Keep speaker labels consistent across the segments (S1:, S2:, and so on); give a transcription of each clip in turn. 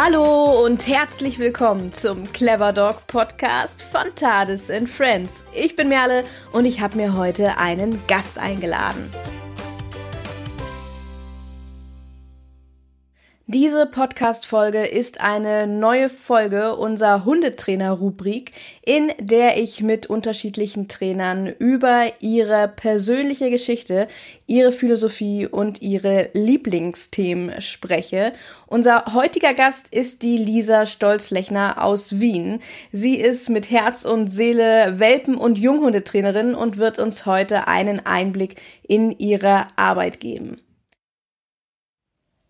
S1: Hallo und herzlich willkommen zum Clever Dog Podcast von Tades and Friends. Ich bin Merle und ich habe mir heute einen Gast eingeladen. Diese Podcast-Folge ist eine neue Folge unserer Hundetrainer-Rubrik, in der ich mit unterschiedlichen Trainern über ihre persönliche Geschichte, ihre Philosophie und ihre Lieblingsthemen spreche. Unser heutiger Gast ist die Lisa Stolzlechner aus Wien. Sie ist mit Herz und Seele Welpen- und Junghundetrainerin und wird uns heute einen Einblick in ihre Arbeit geben.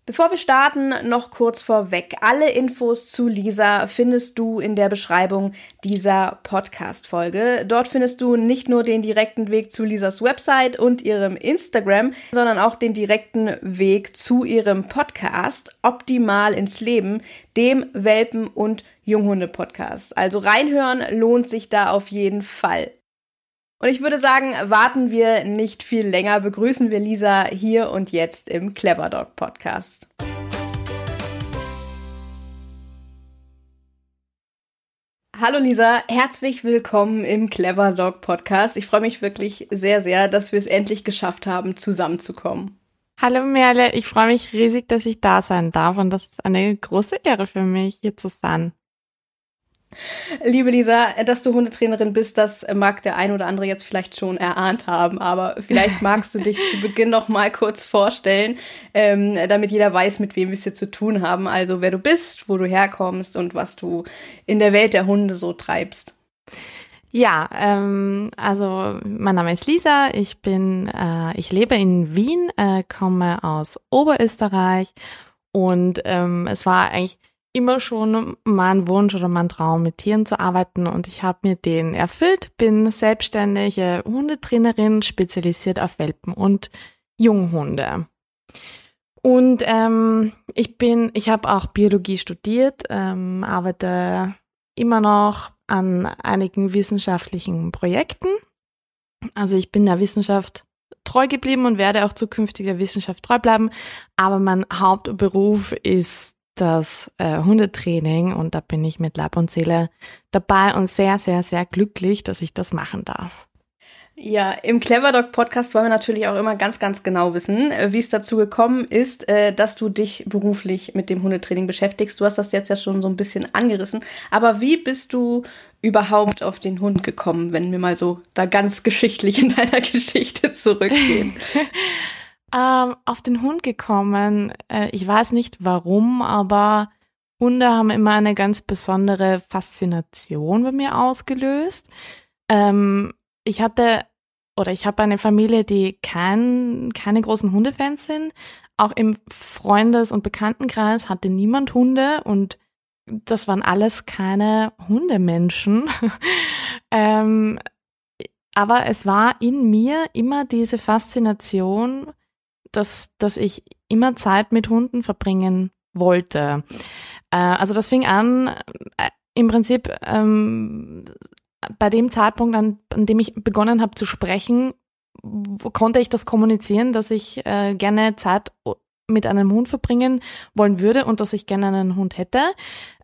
S1: Bevor wir starten, noch kurz vorweg. Alle Infos zu Lisa findest du in der Beschreibung dieser Podcast-Folge. Dort findest du nicht nur den direkten Weg zu Lisas Website und ihrem Instagram, sondern auch den direkten Weg zu ihrem Podcast Optimal ins Leben, dem Welpen- und Junghunde-Podcast. Also reinhören lohnt sich da auf jeden Fall. Und ich würde sagen, warten wir nicht viel länger, begrüßen wir Lisa hier und jetzt im Clever Dog Podcast. Hallo Lisa, herzlich willkommen im Clever Dog Podcast. Ich freue mich wirklich sehr, sehr, dass wir es endlich geschafft haben, zusammenzukommen.
S2: Hallo Merle, ich freue mich riesig, dass ich da sein darf und das ist eine große Ehre für mich, hier zu sein.
S1: Liebe Lisa, dass du Hundetrainerin bist, das mag der ein oder andere jetzt vielleicht schon erahnt haben, aber vielleicht magst du dich zu Beginn noch mal kurz vorstellen, ähm, damit jeder weiß, mit wem wir es hier zu tun haben. Also wer du bist, wo du herkommst und was du in der Welt der Hunde so treibst.
S2: Ja, ähm, also mein Name ist Lisa, ich bin, äh, ich lebe in Wien, äh, komme aus Oberösterreich und ähm, es war eigentlich immer schon mein Wunsch oder mein Traum, mit Tieren zu arbeiten und ich habe mir den erfüllt, bin selbstständige Hundetrainerin, spezialisiert auf Welpen und Junghunde. Und ähm, ich bin, ich habe auch Biologie studiert, ähm, arbeite immer noch an einigen wissenschaftlichen Projekten. Also ich bin der Wissenschaft treu geblieben und werde auch zukünftig der Wissenschaft treu bleiben. Aber mein Hauptberuf ist das äh, Hundetraining und da bin ich mit Leib und Seele dabei und sehr, sehr, sehr glücklich, dass ich das machen darf.
S1: Ja, im Clever Dog Podcast wollen wir natürlich auch immer ganz, ganz genau wissen, äh, wie es dazu gekommen ist, äh, dass du dich beruflich mit dem Hundetraining beschäftigst. Du hast das jetzt ja schon so ein bisschen angerissen. Aber wie bist du überhaupt auf den Hund gekommen, wenn wir mal so da ganz geschichtlich in deiner Geschichte zurückgehen?
S2: ähm, auf den Hund gekommen. Äh, ich weiß nicht warum, aber Hunde haben immer eine ganz besondere Faszination bei mir ausgelöst. Ähm, ich hatte oder ich habe eine Familie, die kein, keine großen Hundefans sind. Auch im Freundes- und Bekanntenkreis hatte niemand Hunde und das waren alles keine Hundemenschen. ähm, aber es war in mir immer diese Faszination dass, dass ich immer Zeit mit Hunden verbringen wollte. Äh, also das fing an äh, im Prinzip ähm, bei dem Zeitpunkt, an, an dem ich begonnen habe zu sprechen, konnte ich das kommunizieren, dass ich äh, gerne Zeit mit einem Hund verbringen wollen würde und dass ich gerne einen Hund hätte.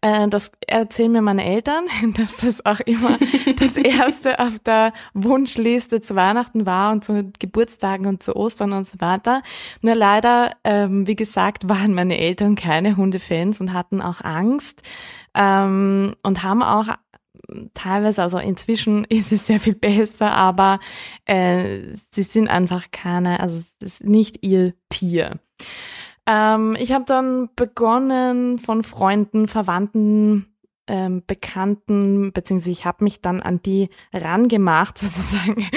S2: Äh, das erzählen mir meine Eltern, dass das auch immer das erste auf der Wunschliste zu Weihnachten war und zu Geburtstagen und zu Ostern und so weiter. Nur leider, ähm, wie gesagt, waren meine Eltern keine Hundefans und hatten auch Angst ähm, und haben auch teilweise, also inzwischen ist es sehr viel besser, aber äh, sie sind einfach keine, also es ist nicht ihr Tier. Ähm, ich habe dann begonnen von Freunden, Verwandten, ähm, Bekannten, beziehungsweise ich habe mich dann an die rangemacht, sozusagen,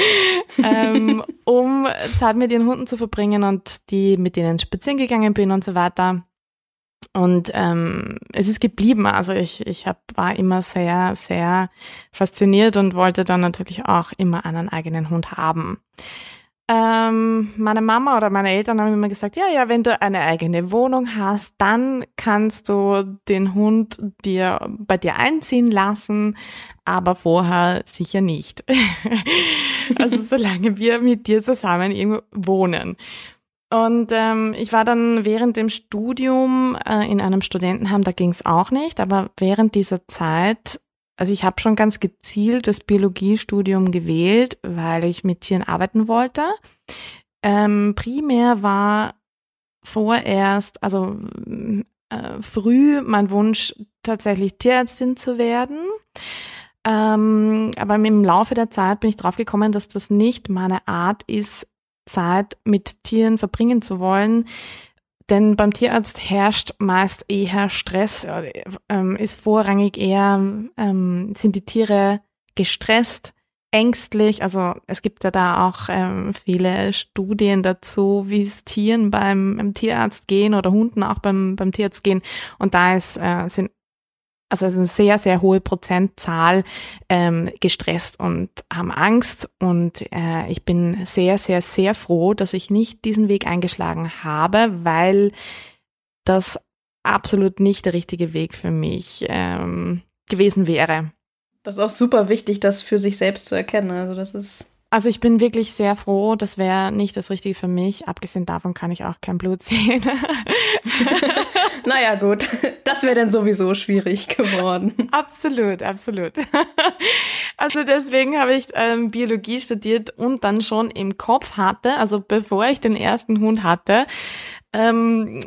S2: ähm, um Zeit mit ihren Hunden zu verbringen und die mit denen spazieren gegangen bin und so weiter. Und ähm, es ist geblieben. Also ich, ich hab, war immer sehr, sehr fasziniert und wollte dann natürlich auch immer einen eigenen Hund haben. Ähm, meine Mama oder meine Eltern haben immer gesagt, ja, ja, wenn du eine eigene Wohnung hast, dann kannst du den Hund dir bei dir einziehen lassen, aber vorher sicher nicht. also solange wir mit dir zusammen irgendwo wohnen. Und ähm, ich war dann während dem Studium äh, in einem Studentenheim, da ging es auch nicht, aber während dieser Zeit, also ich habe schon ganz gezielt das Biologiestudium gewählt, weil ich mit Tieren arbeiten wollte. Ähm, primär war vorerst, also äh, früh mein Wunsch, tatsächlich Tierärztin zu werden. Ähm, aber im Laufe der Zeit bin ich draufgekommen, dass das nicht meine Art ist, Zeit mit Tieren verbringen zu wollen. Denn beim Tierarzt herrscht meist eher Stress, äh, ähm, ist vorrangig eher, ähm, sind die Tiere gestresst, ängstlich. Also es gibt ja da auch ähm, viele Studien dazu, wie es Tieren beim, Tierarzt gehen oder Hunden auch beim, beim Tierarzt gehen. Und da ist, äh, sind also eine sehr, sehr hohe Prozentzahl ähm, gestresst und haben Angst. Und äh, ich bin sehr, sehr, sehr froh, dass ich nicht diesen Weg eingeschlagen habe, weil das absolut nicht der richtige Weg für mich ähm, gewesen wäre.
S1: Das ist auch super wichtig, das für sich selbst zu erkennen. Also das ist
S2: also ich bin wirklich sehr froh, das wäre nicht das Richtige für mich. Abgesehen davon kann ich auch kein Blut sehen.
S1: naja gut, das wäre dann sowieso schwierig geworden.
S2: Absolut, absolut. Also deswegen habe ich ähm, Biologie studiert und dann schon im Kopf hatte, also bevor ich den ersten Hund hatte, ähm,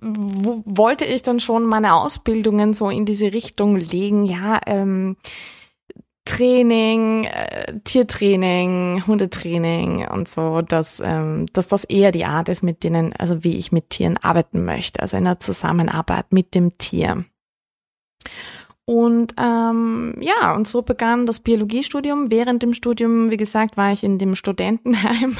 S2: wollte ich dann schon meine Ausbildungen so in diese Richtung legen. Ja, ähm, Training, äh, Tiertraining, Hundetraining und so, dass, ähm, dass das eher die Art ist, mit denen, also wie ich mit Tieren arbeiten möchte, also in der Zusammenarbeit mit dem Tier. Und ähm, ja, und so begann das Biologiestudium. Während dem Studium, wie gesagt, war ich in dem Studentenheim.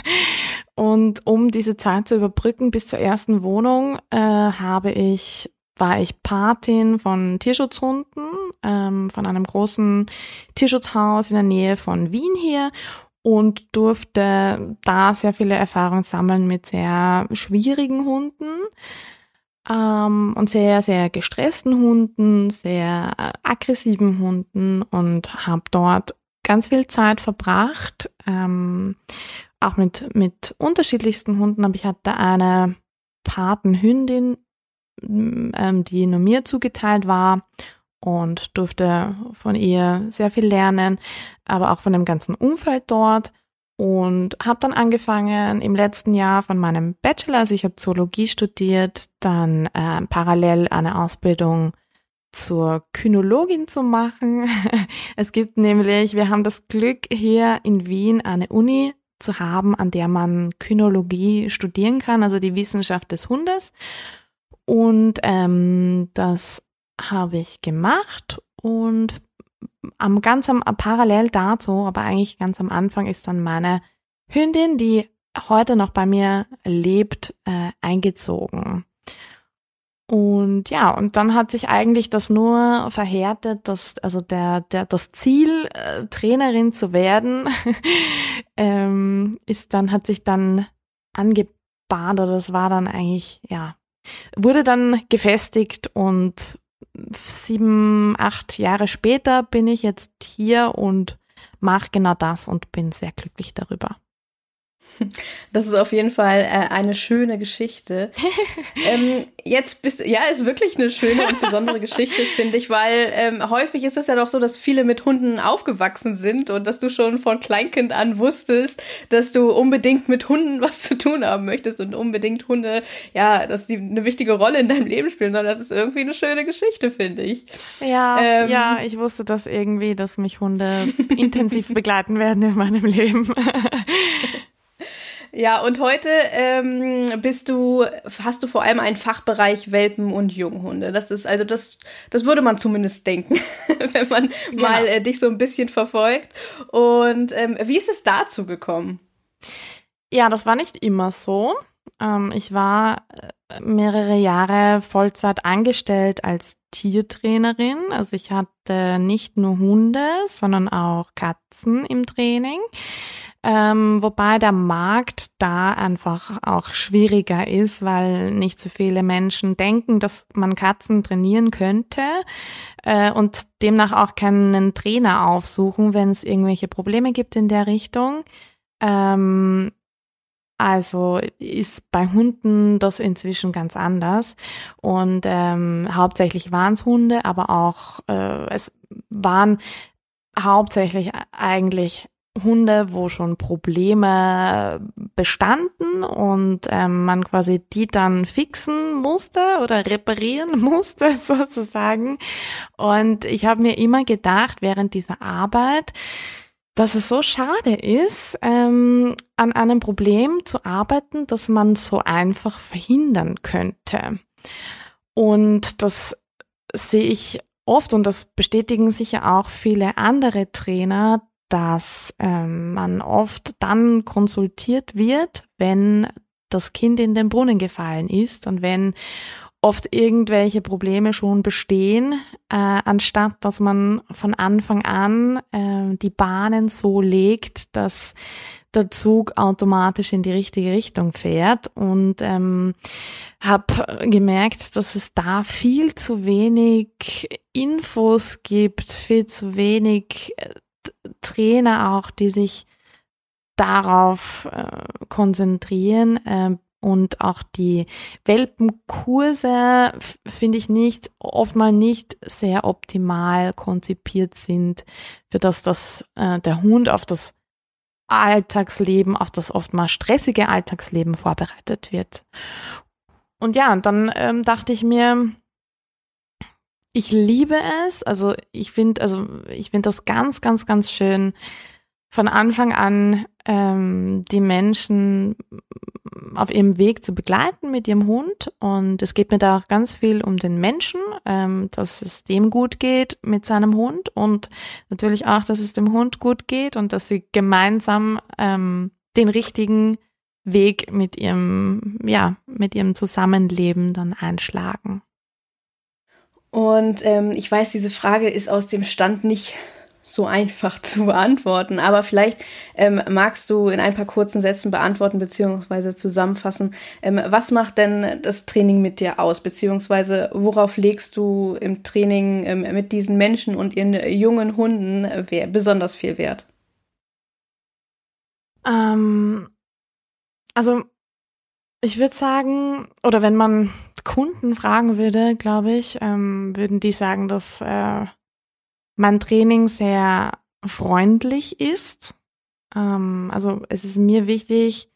S2: Und um diese Zeit zu überbrücken bis zur ersten Wohnung, äh, habe ich war ich Patin von Tierschutzhunden, ähm, von einem großen Tierschutzhaus in der Nähe von Wien hier und durfte da sehr viele Erfahrungen sammeln mit sehr schwierigen Hunden ähm, und sehr, sehr gestressten Hunden, sehr äh, aggressiven Hunden und habe dort ganz viel Zeit verbracht, ähm, auch mit, mit unterschiedlichsten Hunden, aber ich hatte eine Patenhündin, ähm, die nur mir zugeteilt war und durfte von ihr sehr viel lernen, aber auch von dem ganzen Umfeld dort und habe dann angefangen im letzten Jahr von meinem Bachelor, also ich habe Zoologie studiert, dann äh, parallel eine Ausbildung zur Kynologin zu machen. es gibt nämlich, wir haben das Glück hier in Wien eine Uni zu haben, an der man Kynologie studieren kann, also die Wissenschaft des Hundes. Und ähm, das habe ich gemacht und am ganz am parallel dazu, aber eigentlich ganz am Anfang ist dann meine Hündin, die heute noch bei mir lebt, äh, eingezogen. Und ja, und dann hat sich eigentlich das nur verhärtet, dass also der der das Ziel äh, Trainerin zu werden ähm, ist dann hat sich dann angebahnt oder das war dann eigentlich ja wurde dann gefestigt und sieben, acht Jahre später bin ich jetzt hier und mache genau das und bin sehr glücklich darüber.
S1: Das ist auf jeden Fall äh, eine schöne Geschichte. ähm, jetzt bist ja, ist wirklich eine schöne und besondere Geschichte, finde ich, weil ähm, häufig ist es ja doch so, dass viele mit Hunden aufgewachsen sind und dass du schon von Kleinkind an wusstest, dass du unbedingt mit Hunden was zu tun haben möchtest und unbedingt Hunde, ja, dass die eine wichtige Rolle in deinem Leben spielen, sondern das ist irgendwie eine schöne Geschichte, finde ich.
S2: Ja, ähm, ja, ich wusste das irgendwie, dass mich Hunde intensiv begleiten werden in meinem Leben.
S1: Ja, und heute ähm, bist du, hast du vor allem einen Fachbereich Welpen und Junghunde. Das ist also das, das würde man zumindest denken, wenn man genau. mal äh, dich so ein bisschen verfolgt. Und ähm, wie ist es dazu gekommen?
S2: Ja, das war nicht immer so. Ähm, ich war äh, mehrere Jahre Vollzeit angestellt als Tiertrainerin. Also ich hatte nicht nur Hunde, sondern auch Katzen im Training. Ähm, wobei der Markt da einfach auch schwieriger ist, weil nicht so viele Menschen denken, dass man Katzen trainieren könnte äh, und demnach auch keinen Trainer aufsuchen, wenn es irgendwelche Probleme gibt in der Richtung. Ähm, Also ist bei Hunden das inzwischen ganz anders. Und ähm, hauptsächlich waren es Hunde, aber auch äh, es waren hauptsächlich eigentlich Hunde, wo schon Probleme bestanden und ähm, man quasi die dann fixen musste oder reparieren musste sozusagen. Und ich habe mir immer gedacht während dieser Arbeit, dass es so schade ist, ähm, an einem Problem zu arbeiten, das man so einfach verhindern könnte. Und das sehe ich oft und das bestätigen sicher auch viele andere Trainer, dass ähm, man oft dann konsultiert wird, wenn das Kind in den Brunnen gefallen ist und wenn oft irgendwelche Probleme schon bestehen, äh, anstatt dass man von Anfang an äh, die Bahnen so legt, dass der Zug automatisch in die richtige Richtung fährt. Und ähm, habe gemerkt, dass es da viel zu wenig Infos gibt, viel zu wenig äh, Trainer auch, die sich darauf äh, konzentrieren äh, und auch die Welpenkurse finde ich nicht oftmal nicht sehr optimal konzipiert sind, für das das äh, der Hund auf das Alltagsleben, auf das oftmals stressige Alltagsleben vorbereitet wird. Und ja, dann ähm, dachte ich mir, ich liebe es. Also ich finde, also ich finde das ganz, ganz, ganz schön, von Anfang an ähm, die Menschen auf ihrem Weg zu begleiten mit ihrem Hund. Und es geht mir da auch ganz viel um den Menschen, ähm, dass es dem gut geht mit seinem Hund und natürlich auch, dass es dem Hund gut geht und dass sie gemeinsam ähm, den richtigen Weg mit ihrem, ja, mit ihrem Zusammenleben dann einschlagen.
S1: Und ähm, ich weiß, diese Frage ist aus dem Stand nicht so einfach zu beantworten, aber vielleicht ähm, magst du in ein paar kurzen Sätzen beantworten beziehungsweise zusammenfassen, ähm, was macht denn das Training mit dir aus, beziehungsweise worauf legst du im Training ähm, mit diesen Menschen und ihren jungen Hunden äh, besonders viel Wert?
S2: Ähm, also ich würde sagen, oder wenn man Kunden fragen würde, glaube ich, ähm, würden die sagen, dass äh, mein Training sehr freundlich ist. Ähm, also es ist mir wichtig,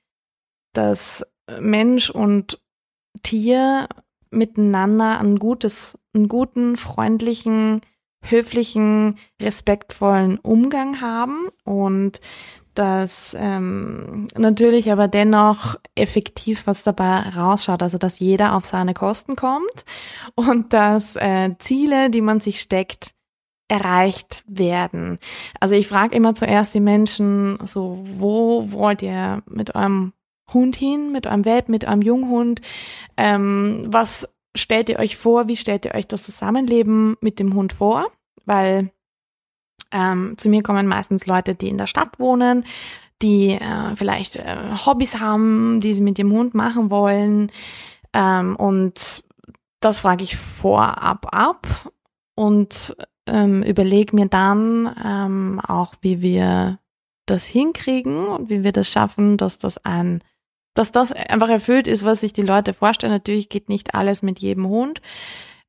S2: dass Mensch und Tier miteinander ein gutes, einen guten, freundlichen, höflichen, respektvollen Umgang haben und dass ähm, natürlich aber dennoch effektiv was dabei rausschaut, also dass jeder auf seine Kosten kommt und dass äh, Ziele, die man sich steckt, erreicht werden. Also ich frage immer zuerst die Menschen so, wo wollt ihr mit eurem Hund hin, mit eurem Welp, mit eurem Junghund? Ähm, was stellt ihr euch vor? Wie stellt ihr euch das Zusammenleben mit dem Hund vor? Weil ähm, zu mir kommen meistens Leute, die in der Stadt wohnen, die äh, vielleicht äh, Hobbys haben, die sie mit ihrem Hund machen wollen. Ähm, und das frage ich vorab ab und ähm, überlege mir dann ähm, auch, wie wir das hinkriegen und wie wir das schaffen, dass das ein dass das einfach erfüllt ist, was sich die Leute vorstellen. Natürlich geht nicht alles mit jedem Hund,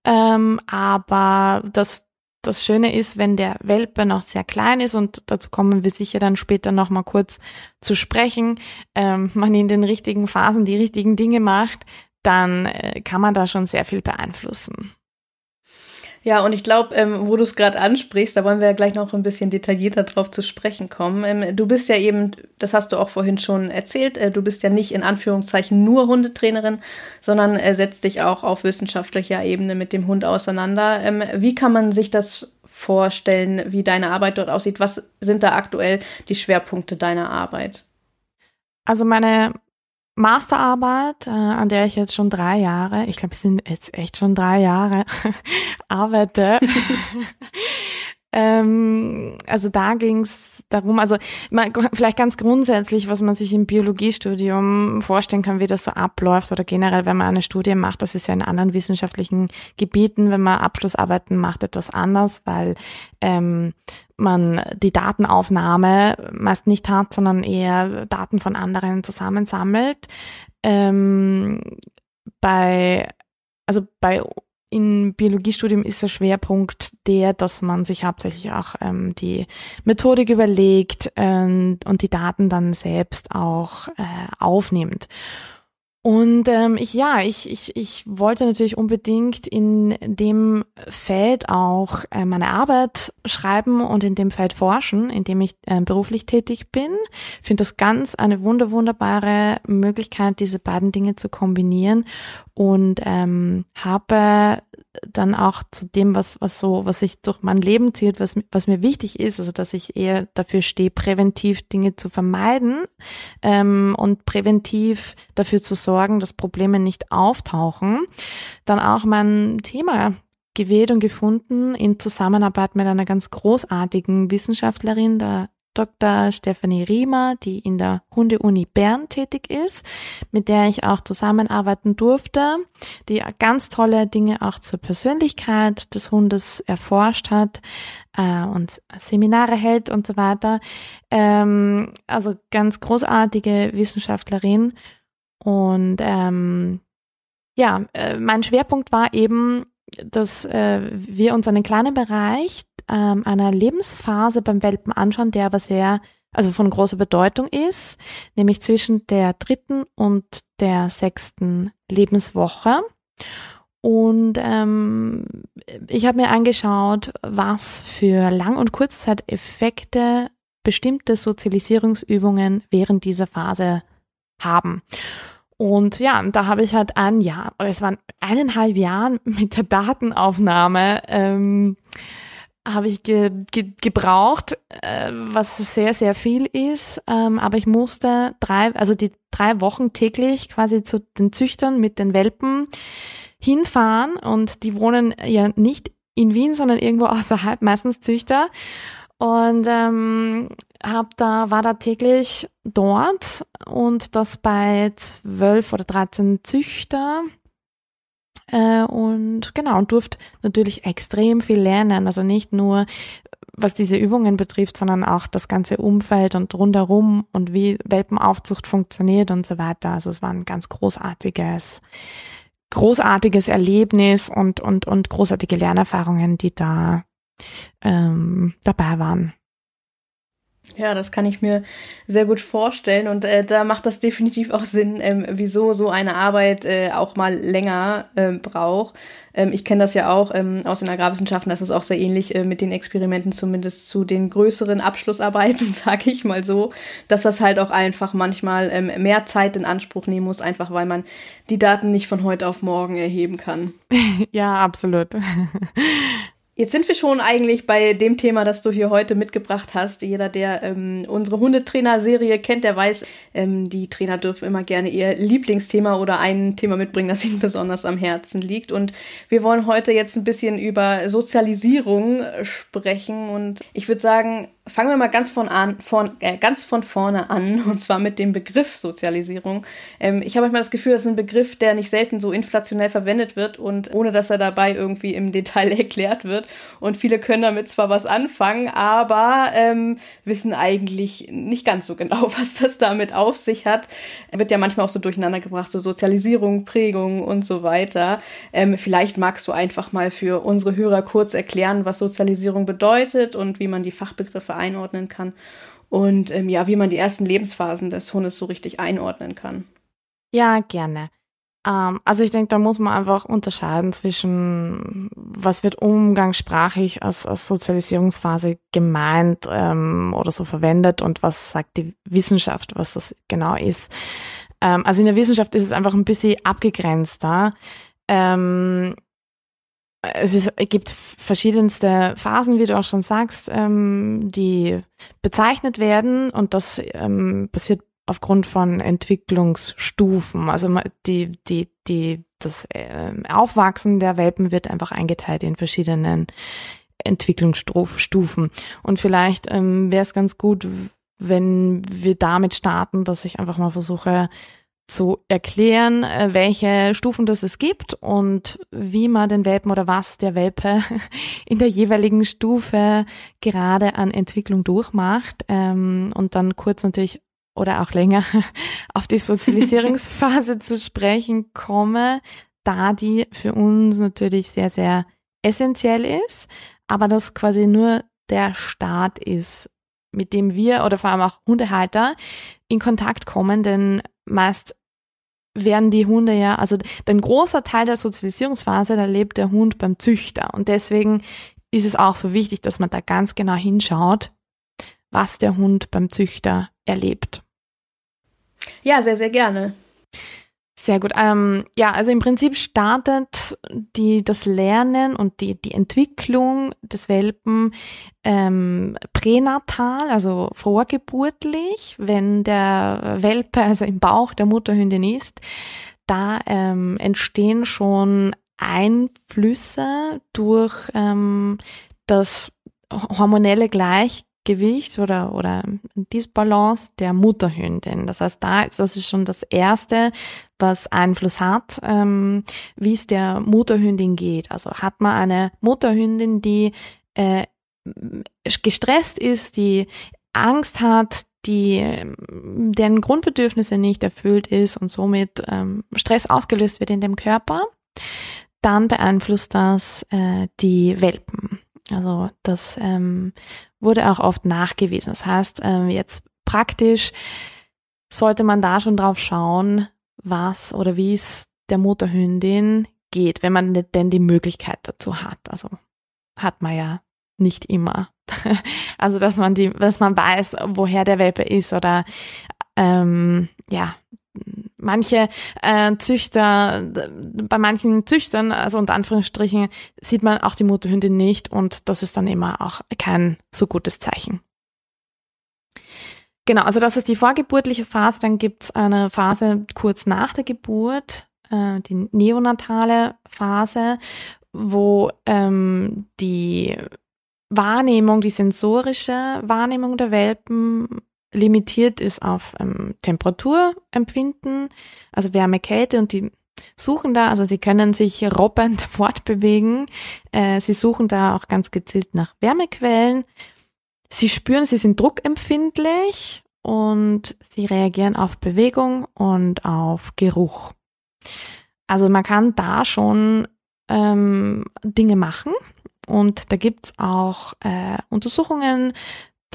S2: ähm, aber dass das Schöne ist, wenn der Welpe noch sehr klein ist und dazu kommen wir sicher dann später noch mal kurz zu sprechen, ähm, man in den richtigen Phasen die richtigen Dinge macht, dann äh, kann man da schon sehr viel beeinflussen.
S1: Ja, und ich glaube, ähm, wo du es gerade ansprichst, da wollen wir ja gleich noch ein bisschen detaillierter drauf zu sprechen kommen. Ähm, du bist ja eben, das hast du auch vorhin schon erzählt, äh, du bist ja nicht in Anführungszeichen nur Hundetrainerin, sondern äh, setzt dich auch auf wissenschaftlicher Ebene mit dem Hund auseinander. Ähm, wie kann man sich das vorstellen, wie deine Arbeit dort aussieht? Was sind da aktuell die Schwerpunkte deiner Arbeit?
S2: Also meine Masterarbeit, äh, an der ich jetzt schon drei Jahre, ich glaube, es sind jetzt echt schon drei Jahre, arbeite, Ähm, also da ging es darum, also mal, vielleicht ganz grundsätzlich, was man sich im Biologiestudium vorstellen kann, wie das so abläuft oder generell, wenn man eine Studie macht, das ist ja in anderen wissenschaftlichen Gebieten, wenn man Abschlussarbeiten macht, etwas anders, weil ähm, man die Datenaufnahme meist nicht hat, sondern eher Daten von anderen zusammensammelt. Ähm, bei also bei im Biologiestudium ist der Schwerpunkt der, dass man sich hauptsächlich auch ähm, die Methodik überlegt ähm, und die Daten dann selbst auch äh, aufnimmt. Und ähm, ich, ja, ich, ich, ich wollte natürlich unbedingt in dem Feld auch äh, meine Arbeit schreiben und in dem Feld forschen, in dem ich äh, beruflich tätig bin. Ich finde das ganz eine wunder, wunderbare Möglichkeit, diese beiden Dinge zu kombinieren und ähm, habe dann auch zu dem, was, was so, was sich durch mein Leben zählt, was, was mir wichtig ist, also dass ich eher dafür stehe, präventiv Dinge zu vermeiden ähm, und präventiv dafür zu sorgen, dass Probleme nicht auftauchen, dann auch mein Thema gewählt und gefunden in Zusammenarbeit mit einer ganz großartigen Wissenschaftlerin, der Dr. Stephanie Riemer, die in der Hundeuni Bern tätig ist, mit der ich auch zusammenarbeiten durfte, die ganz tolle Dinge auch zur Persönlichkeit des Hundes erforscht hat äh, und Seminare hält und so weiter. Ähm, also ganz großartige Wissenschaftlerin. Und ähm, ja, äh, mein Schwerpunkt war eben, dass äh, wir uns einen kleinen Bereich ähm, einer Lebensphase beim Welpen anschauen, der aber sehr, also von großer Bedeutung ist, nämlich zwischen der dritten und der sechsten Lebenswoche. Und ähm, ich habe mir angeschaut, was für Lang- und Kurzzeiteffekte bestimmte Sozialisierungsübungen während dieser Phase haben. Und ja, da habe ich halt ein Jahr, oder es waren eineinhalb Jahren mit der Datenaufnahme ähm, habe ich ge ge gebraucht, äh, was sehr, sehr viel ist. Ähm, aber ich musste drei, also die drei Wochen täglich quasi zu den Züchtern mit den Welpen hinfahren und die wohnen ja nicht in Wien, sondern irgendwo außerhalb, meistens Züchter. Und ähm, hab da, war da täglich dort und das bei zwölf oder dreizehn Züchter äh, und genau, und durfte natürlich extrem viel lernen. Also nicht nur, was diese Übungen betrifft, sondern auch das ganze Umfeld und rundherum und wie Welpenaufzucht funktioniert und so weiter. Also es war ein ganz großartiges, großartiges Erlebnis und, und, und großartige Lernerfahrungen, die da ähm, dabei waren.
S1: Ja, das kann ich mir sehr gut vorstellen und äh, da macht das definitiv auch Sinn, ähm, wieso so eine Arbeit äh, auch mal länger äh, braucht. Ähm, ich kenne das ja auch ähm, aus den Agrarwissenschaften, das ist auch sehr ähnlich äh, mit den Experimenten, zumindest zu den größeren Abschlussarbeiten, sage ich mal so, dass das halt auch einfach manchmal ähm, mehr Zeit in Anspruch nehmen muss, einfach weil man die Daten nicht von heute auf morgen erheben kann.
S2: Ja, absolut.
S1: Jetzt sind wir schon eigentlich bei dem Thema, das du hier heute mitgebracht hast. Jeder, der ähm, unsere Hundetrainer-Serie kennt, der weiß, ähm, die Trainer dürfen immer gerne ihr Lieblingsthema oder ein Thema mitbringen, das ihnen besonders am Herzen liegt. Und wir wollen heute jetzt ein bisschen über Sozialisierung sprechen. Und ich würde sagen, fangen wir mal ganz von, an, von, äh, ganz von vorne an, und zwar mit dem Begriff Sozialisierung. Ähm, ich habe manchmal das Gefühl, das ist ein Begriff, der nicht selten so inflationell verwendet wird und ohne dass er dabei irgendwie im Detail erklärt wird. Und viele können damit zwar was anfangen, aber ähm, wissen eigentlich nicht ganz so genau, was das damit auf sich hat. Er wird ja manchmal auch so durcheinander gebracht, so Sozialisierung, Prägung und so weiter. Ähm, vielleicht magst du einfach mal für unsere Hörer kurz erklären, was Sozialisierung bedeutet und wie man die Fachbegriffe einordnen kann und ähm, ja, wie man die ersten Lebensphasen des Hundes so richtig einordnen kann.
S2: Ja, gerne. Ähm, also ich denke, da muss man einfach unterscheiden zwischen, was wird umgangssprachlich als, als Sozialisierungsphase gemeint ähm, oder so verwendet und was sagt die Wissenschaft, was das genau ist. Ähm, also in der Wissenschaft ist es einfach ein bisschen abgegrenzter. Ähm, es, ist, es gibt verschiedenste Phasen, wie du auch schon sagst, ähm, die bezeichnet werden und das ähm, passiert aufgrund von Entwicklungsstufen. Also die, die, die, das äh, Aufwachsen der Welpen wird einfach eingeteilt in verschiedenen Entwicklungsstufen. Und vielleicht ähm, wäre es ganz gut, wenn wir damit starten, dass ich einfach mal versuche zu erklären, äh, welche Stufen das es gibt und wie man den Welpen oder was der Welpe in der jeweiligen Stufe gerade an Entwicklung durchmacht. Ähm, und dann kurz natürlich oder auch länger auf die Sozialisierungsphase zu sprechen komme, da die für uns natürlich sehr, sehr essentiell ist, aber das quasi nur der Start ist, mit dem wir oder vor allem auch Hundehalter in Kontakt kommen, denn meist werden die Hunde ja, also ein großer Teil der Sozialisierungsphase, da lebt der Hund beim Züchter. Und deswegen ist es auch so wichtig, dass man da ganz genau hinschaut, was der Hund beim Züchter erlebt.
S1: Ja, sehr, sehr gerne.
S2: Sehr gut. Ähm, ja, also im Prinzip startet die, das Lernen und die, die Entwicklung des Welpen ähm, pränatal, also vorgeburtlich, wenn der Welpe also im Bauch der Mutterhündin ist. Da ähm, entstehen schon Einflüsse durch ähm, das hormonelle Gleich Gewicht oder, oder Disbalance der Mutterhündin. Das heißt, da ist, das ist schon das Erste, was Einfluss hat, ähm, wie es der Mutterhündin geht. Also hat man eine Mutterhündin, die äh, gestresst ist, die Angst hat, die deren Grundbedürfnisse nicht erfüllt ist und somit ähm, Stress ausgelöst wird in dem Körper, dann beeinflusst das äh, die Welpen. Also das ähm, wurde auch oft nachgewiesen. Das heißt, ähm, jetzt praktisch sollte man da schon drauf schauen, was oder wie es der Mutterhündin geht, wenn man denn die Möglichkeit dazu hat. Also hat man ja nicht immer. also dass man die, dass man weiß, woher der Welpe ist oder ähm, ja, manche äh, Züchter, bei manchen Züchtern, also unter Anführungsstrichen, sieht man auch die Mutterhündin nicht und das ist dann immer auch kein so gutes Zeichen. Genau, also das ist die vorgeburtliche Phase. Dann gibt's eine Phase kurz nach der Geburt, äh, die neonatale Phase, wo ähm, die Wahrnehmung, die sensorische Wahrnehmung der Welpen limitiert ist auf ähm, Temperaturempfinden, also Wärme, Kälte und die suchen da, also sie können sich robbend fortbewegen. Äh, sie suchen da auch ganz gezielt nach Wärmequellen. Sie spüren, sie sind druckempfindlich und sie reagieren auf Bewegung und auf Geruch. Also man kann da schon ähm, Dinge machen und da gibt's auch äh, Untersuchungen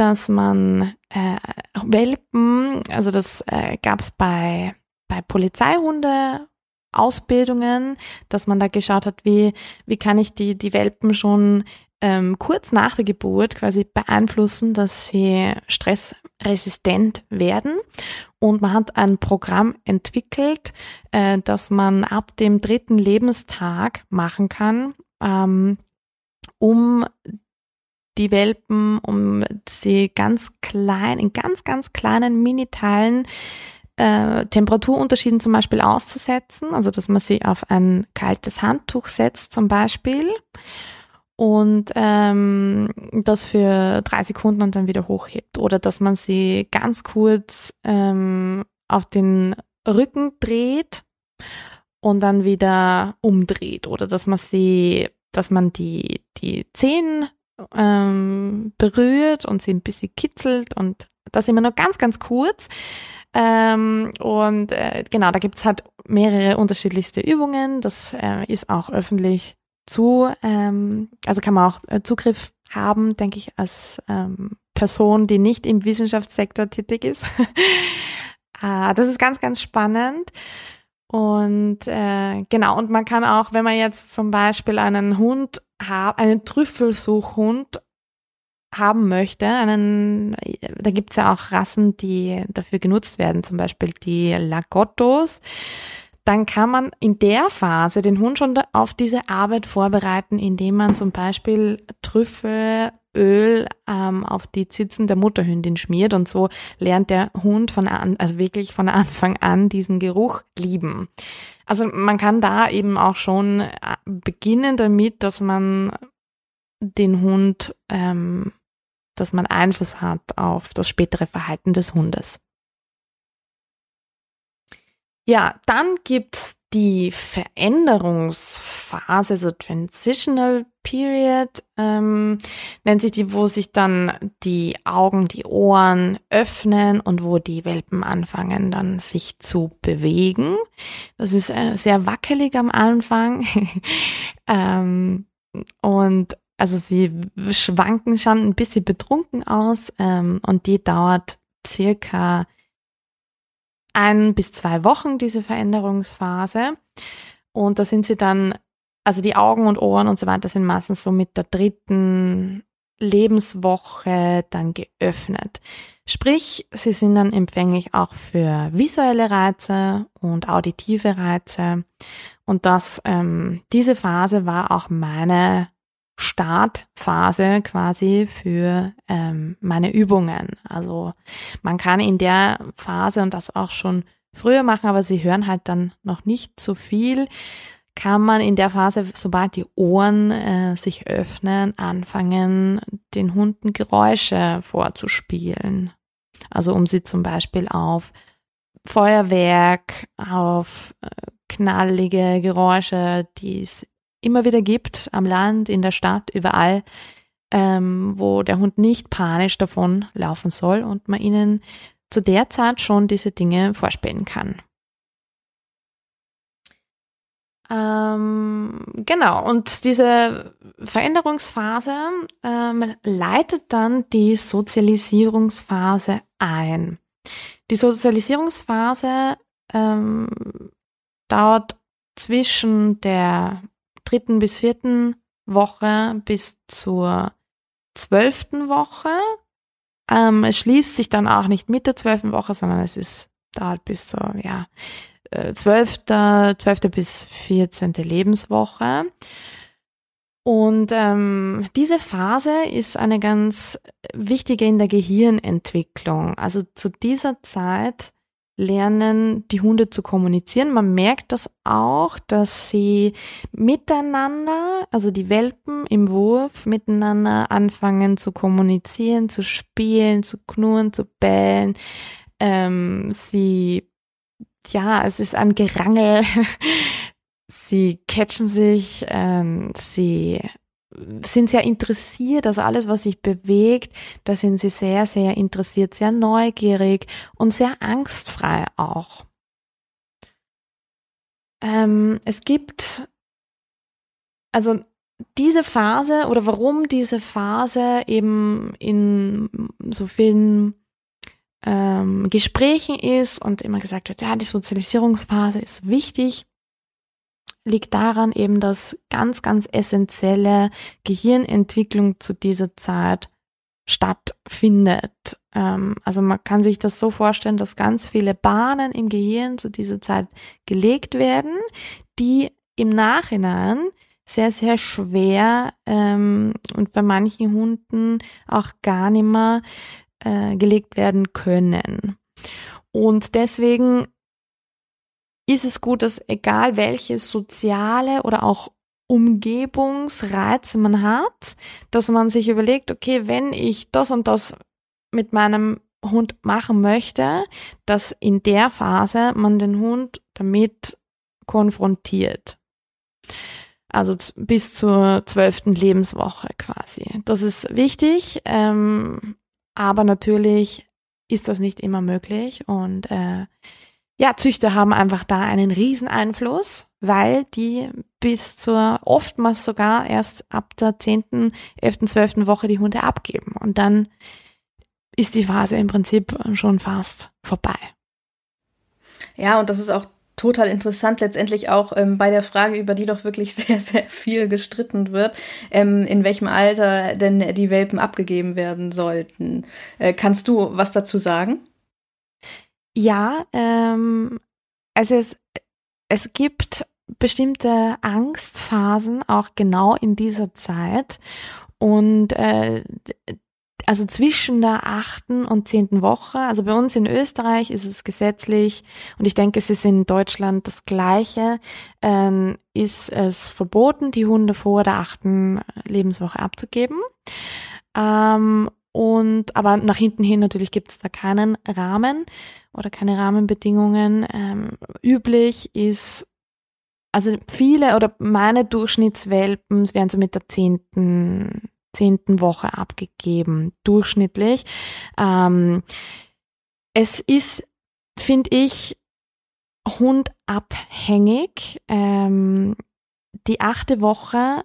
S2: dass man äh, Welpen, also das äh, gab es bei, bei Polizeihunde Ausbildungen, dass man da geschaut hat, wie, wie kann ich die, die Welpen schon ähm, kurz nach der Geburt quasi beeinflussen, dass sie stressresistent werden. Und man hat ein Programm entwickelt, äh, das man ab dem dritten Lebenstag machen kann, ähm, um die Welpen, um sie ganz klein, in ganz, ganz kleinen Miniteilen äh, Temperaturunterschieden zum Beispiel auszusetzen, also dass man sie auf ein kaltes Handtuch setzt zum Beispiel. Und ähm, das für drei Sekunden und dann wieder hochhebt. Oder dass man sie ganz kurz ähm, auf den Rücken dreht und dann wieder umdreht. Oder dass man sie, dass man die, die Zehen ähm, berührt und sie ein bisschen kitzelt und das immer nur ganz, ganz kurz. Ähm, und äh, genau, da gibt's halt mehrere unterschiedlichste Übungen. Das äh, ist auch öffentlich zu, ähm, also kann man auch äh, Zugriff haben, denke ich, als ähm, Person, die nicht im Wissenschaftssektor tätig ist. äh, das ist ganz, ganz spannend. Und äh, genau, und man kann auch, wenn man jetzt zum Beispiel einen Hund einen Trüffelsuchhund haben möchte, einen, da gibt's ja auch Rassen, die dafür genutzt werden, zum Beispiel die Lagottos, dann kann man in der Phase den Hund schon auf diese Arbeit vorbereiten, indem man zum Beispiel Trüffelöl ähm, auf die Zitzen der Mutterhündin schmiert und so lernt der Hund von an, also wirklich von Anfang an diesen Geruch lieben. Also man kann da eben auch schon äh, beginnen damit, dass man den Hund, ähm, dass man Einfluss hat auf das spätere Verhalten des Hundes. Ja, dann gibt's die Veränderungsphase, so Transitional Period, ähm, nennt sich die, wo sich dann die Augen, die Ohren öffnen und wo die Welpen anfangen dann sich zu bewegen. Das ist äh, sehr wackelig am Anfang. ähm, und also sie schwanken schon ein bisschen betrunken aus ähm, und die dauert circa ein bis zwei Wochen, diese Veränderungsphase. Und da sind sie dann, also die Augen und Ohren und so weiter sind meistens so mit der dritten Lebenswoche dann geöffnet. Sprich, sie sind dann empfänglich auch für visuelle Reize und auditive Reize. Und das, ähm, diese Phase war auch meine Startphase quasi für ähm, meine Übungen. Also man kann in der Phase und das auch schon früher machen, aber sie hören halt dann noch nicht so viel, kann man in der Phase, sobald die Ohren äh, sich öffnen, anfangen, den Hunden Geräusche vorzuspielen. Also um sie zum Beispiel auf Feuerwerk, auf äh, knallige Geräusche, die es immer wieder gibt, am Land, in der Stadt, überall, ähm, wo der Hund nicht panisch davon laufen soll und man ihnen zu der Zeit schon diese Dinge vorspielen kann. Ähm, genau, und diese Veränderungsphase ähm, leitet dann die Sozialisierungsphase ein. Die Sozialisierungsphase ähm, dauert zwischen der dritten bis vierten Woche bis zur zwölften Woche. Ähm, es schließt sich dann auch nicht mit der zwölften Woche, sondern es ist dauert bis zur, ja, äh, zwölfte, zwölfte bis vierzehnte Lebenswoche. Und ähm, diese Phase ist eine ganz wichtige in der Gehirnentwicklung. Also zu dieser Zeit lernen die Hunde zu kommunizieren. Man merkt das auch, dass sie miteinander, also die Welpen im Wurf miteinander anfangen zu kommunizieren, zu spielen, zu knurren, zu bellen. Ähm, sie, ja, es ist ein Gerangel. sie catchen sich, ähm, sie sind sehr interessiert, also alles, was sich bewegt, da sind sie sehr, sehr interessiert, sehr neugierig und sehr angstfrei auch. Ähm, es gibt, also diese Phase oder warum diese Phase eben in so vielen ähm, Gesprächen ist und immer gesagt wird, ja, die Sozialisierungsphase ist wichtig, liegt daran eben, dass ganz, ganz essentielle Gehirnentwicklung zu dieser Zeit stattfindet. Ähm, also man kann sich das so vorstellen, dass ganz viele Bahnen im Gehirn zu dieser Zeit gelegt werden, die im Nachhinein sehr, sehr schwer ähm, und bei manchen Hunden auch gar nicht mehr äh, gelegt werden können. Und deswegen ist es gut, dass egal welche soziale oder auch Umgebungsreize man hat, dass man sich überlegt, okay, wenn ich das und das mit meinem Hund machen möchte, dass in der Phase man den Hund damit konfrontiert. Also bis zur zwölften Lebenswoche quasi. Das ist wichtig, ähm, aber natürlich ist das nicht immer möglich und äh, ja, Züchter haben einfach da einen riesen Einfluss, weil die bis zur oftmals sogar erst ab der 10., 11., 12. Woche die Hunde abgeben. Und dann ist die Phase im Prinzip schon fast vorbei.
S1: Ja, und das ist auch total interessant, letztendlich auch ähm, bei der Frage, über die doch wirklich sehr, sehr viel gestritten wird, ähm, in welchem Alter denn die Welpen abgegeben werden sollten. Äh, kannst du was dazu sagen?
S2: Ja, ähm, also es, es gibt bestimmte Angstphasen auch genau in dieser Zeit. Und äh, also zwischen der achten und zehnten Woche. Also bei uns in Österreich ist es gesetzlich und ich denke, es ist in Deutschland das Gleiche. Ähm, ist es verboten, die Hunde vor der achten Lebenswoche abzugeben. Ähm, und aber nach hinten hin natürlich gibt es da keinen Rahmen oder keine Rahmenbedingungen. Ähm, üblich ist also viele oder meine Durchschnittswelpen werden so mit der zehnten, zehnten Woche abgegeben, durchschnittlich. Ähm, es ist, finde ich, hundabhängig. Ähm, die achte Woche,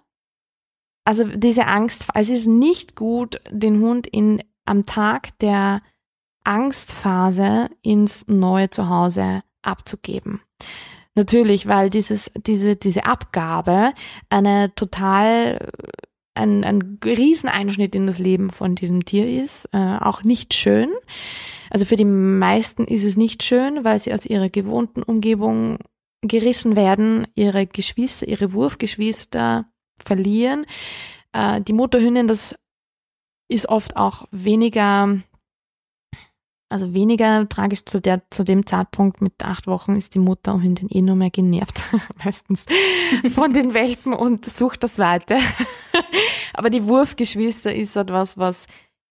S2: also diese Angst, es ist nicht gut, den Hund in, am Tag der Angstphase ins neue Zuhause abzugeben. Natürlich, weil dieses, diese, diese Abgabe eine total ein, ein Rieseneinschnitt in das Leben von diesem Tier ist, äh, auch nicht schön. Also für die meisten ist es nicht schön, weil sie aus ihrer gewohnten Umgebung gerissen werden, ihre Geschwister, ihre Wurfgeschwister verlieren. Äh, die Mutterhündin, das ist oft auch weniger also weniger tragisch zu, der, zu dem Zeitpunkt mit acht Wochen ist die Mutter Hündin eh nur mehr genervt, meistens von den Welpen und sucht das Weite. Aber die Wurfgeschwister ist etwas, was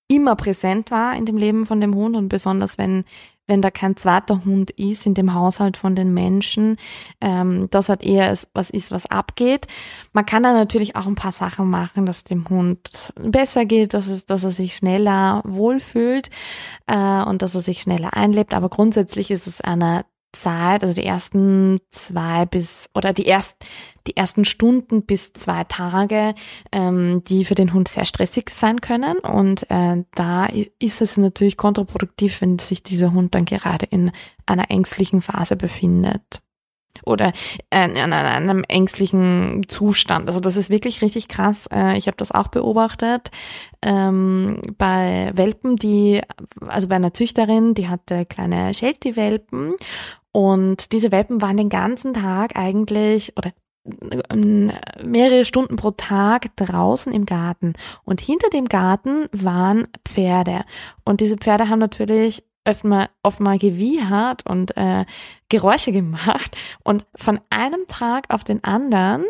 S2: immer präsent war in dem Leben von dem Hund und besonders wenn wenn da kein zweiter Hund ist in dem Haushalt von den Menschen, ähm, das hat eher was ist, was abgeht. Man kann da natürlich auch ein paar Sachen machen, dass dem Hund besser geht, dass, es, dass er sich schneller wohlfühlt äh, und dass er sich schneller einlebt. Aber grundsätzlich ist es eine Zeit, also die ersten zwei bis oder die erst die ersten Stunden bis zwei Tage, ähm, die für den Hund sehr stressig sein können. Und äh, da ist es natürlich kontraproduktiv, wenn sich dieser Hund dann gerade in einer ängstlichen Phase befindet oder äh, in einem ängstlichen Zustand. Also das ist wirklich richtig krass. Äh, ich habe das auch beobachtet ähm, bei Welpen, die, also bei einer Züchterin, die hatte kleine Sheltie-Welpen und diese Welpen waren den ganzen Tag eigentlich oder ähm, mehrere Stunden pro Tag draußen im Garten. Und hinter dem Garten waren Pferde. Und diese Pferde haben natürlich oft mal, oft mal gewiehert und äh, Geräusche gemacht. Und von einem Tag auf den anderen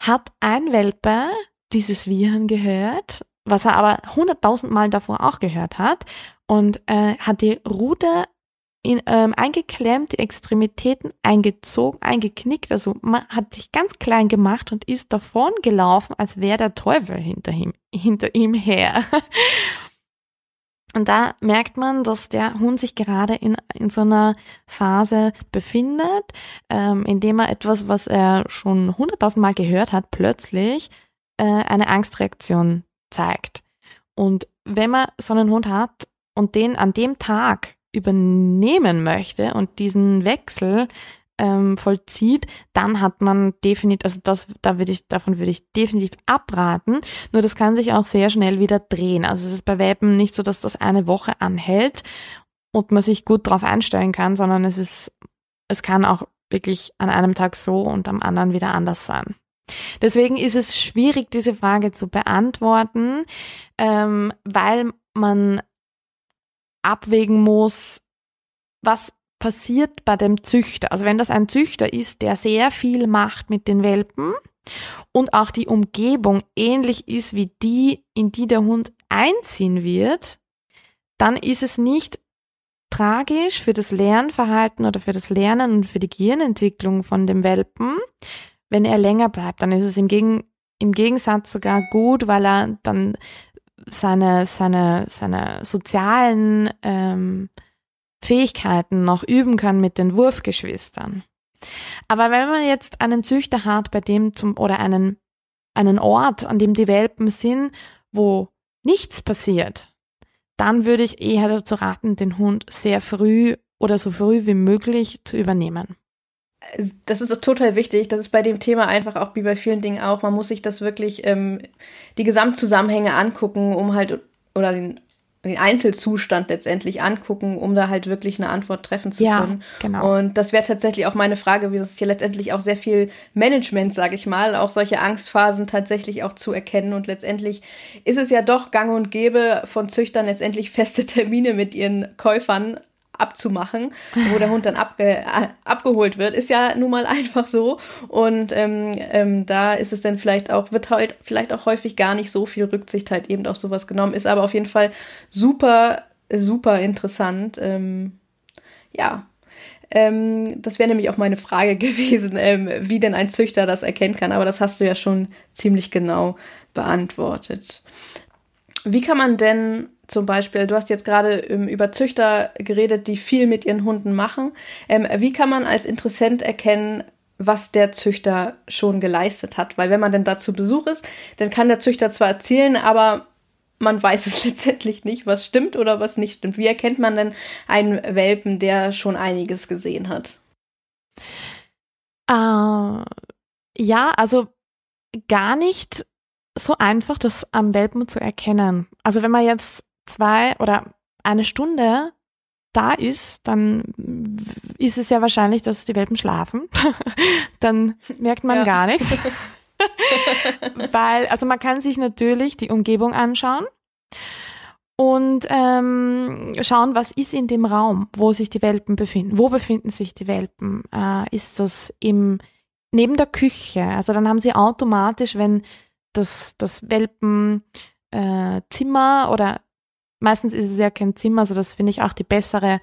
S2: hat ein Welpe dieses Wiehern gehört, was er aber hunderttausendmal davor auch gehört hat und äh, hat die Rute in, ähm, eingeklemmt, die Extremitäten eingezogen, eingeknickt. Also man hat sich ganz klein gemacht und ist davon gelaufen, als wäre der Teufel hinter ihm, hinter ihm her. Und da merkt man, dass der Hund sich gerade in, in so einer Phase befindet, ähm, indem er etwas, was er schon hunderttausendmal gehört hat, plötzlich äh, eine Angstreaktion zeigt. Und wenn man so einen Hund hat und den an dem Tag übernehmen möchte und diesen Wechsel ähm, vollzieht, dann hat man definitiv, also das, da würde ich, davon würde ich definitiv abraten. Nur das kann sich auch sehr schnell wieder drehen. Also es ist bei Welpen nicht so, dass das eine Woche anhält und man sich gut darauf einstellen kann, sondern es ist, es kann auch wirklich an einem Tag so und am anderen wieder anders sein. Deswegen ist es schwierig, diese Frage zu beantworten, ähm, weil man abwägen muss, was passiert bei dem Züchter. Also wenn das ein Züchter ist, der sehr viel macht mit den Welpen und auch die Umgebung ähnlich ist wie die, in die der Hund einziehen wird, dann ist es nicht tragisch für das Lernverhalten oder für das Lernen und für die Gehirnentwicklung von dem Welpen, wenn er länger bleibt. Dann ist es im, Gegen im Gegensatz sogar gut, weil er dann seine, seine, seine sozialen ähm, Fähigkeiten noch üben kann mit den Wurfgeschwistern. Aber wenn man jetzt einen Züchter hat, bei dem zum, oder einen, einen Ort, an dem die Welpen sind, wo nichts passiert, dann würde ich eher dazu raten, den Hund sehr früh oder so früh wie möglich zu übernehmen
S1: das ist total wichtig. Das ist bei dem Thema einfach auch wie bei vielen Dingen auch. Man muss sich das wirklich ähm, die Gesamtzusammenhänge angucken, um halt oder den den Einzelzustand letztendlich angucken, um da halt wirklich eine Antwort treffen zu
S2: ja,
S1: können.
S2: Genau.
S1: Und das wäre tatsächlich auch meine Frage, wie es hier letztendlich auch sehr viel Management, sage ich mal, auch solche Angstphasen tatsächlich auch zu erkennen. Und letztendlich ist es ja doch gang und gäbe von Züchtern letztendlich feste Termine mit ihren Käufern abzumachen, wo der Hund dann abge äh, abgeholt wird, ist ja nun mal einfach so. Und ähm, ähm, da ist es dann vielleicht auch, wird halt vielleicht auch häufig gar nicht so viel Rücksicht halt eben auf sowas genommen, ist aber auf jeden Fall super, super interessant. Ähm, ja. Ähm, das wäre nämlich auch meine Frage gewesen, ähm, wie denn ein Züchter das erkennen kann, aber das hast du ja schon ziemlich genau beantwortet. Wie kann man denn zum Beispiel, du hast jetzt gerade ähm, über Züchter geredet, die viel mit ihren Hunden machen. Ähm, wie kann man als Interessent erkennen, was der Züchter schon geleistet hat? Weil wenn man denn da zu Besuch ist, dann kann der Züchter zwar erzählen, aber man weiß es letztendlich nicht, was stimmt oder was nicht stimmt. Wie erkennt man denn einen Welpen, der schon einiges gesehen hat?
S2: Uh, ja, also gar nicht so einfach, das am Welpen zu erkennen. Also wenn man jetzt zwei oder eine Stunde da ist, dann ist es ja wahrscheinlich, dass die Welpen schlafen. dann merkt man ja. gar nichts. Weil, also man kann sich natürlich die Umgebung anschauen und ähm, schauen, was ist in dem Raum, wo sich die Welpen befinden. Wo befinden sich die Welpen? Äh, ist das im neben der Küche? Also dann haben sie automatisch, wenn das, das Welpenzimmer äh, oder Meistens ist es ja kein Zimmer, also das finde ich auch die bessere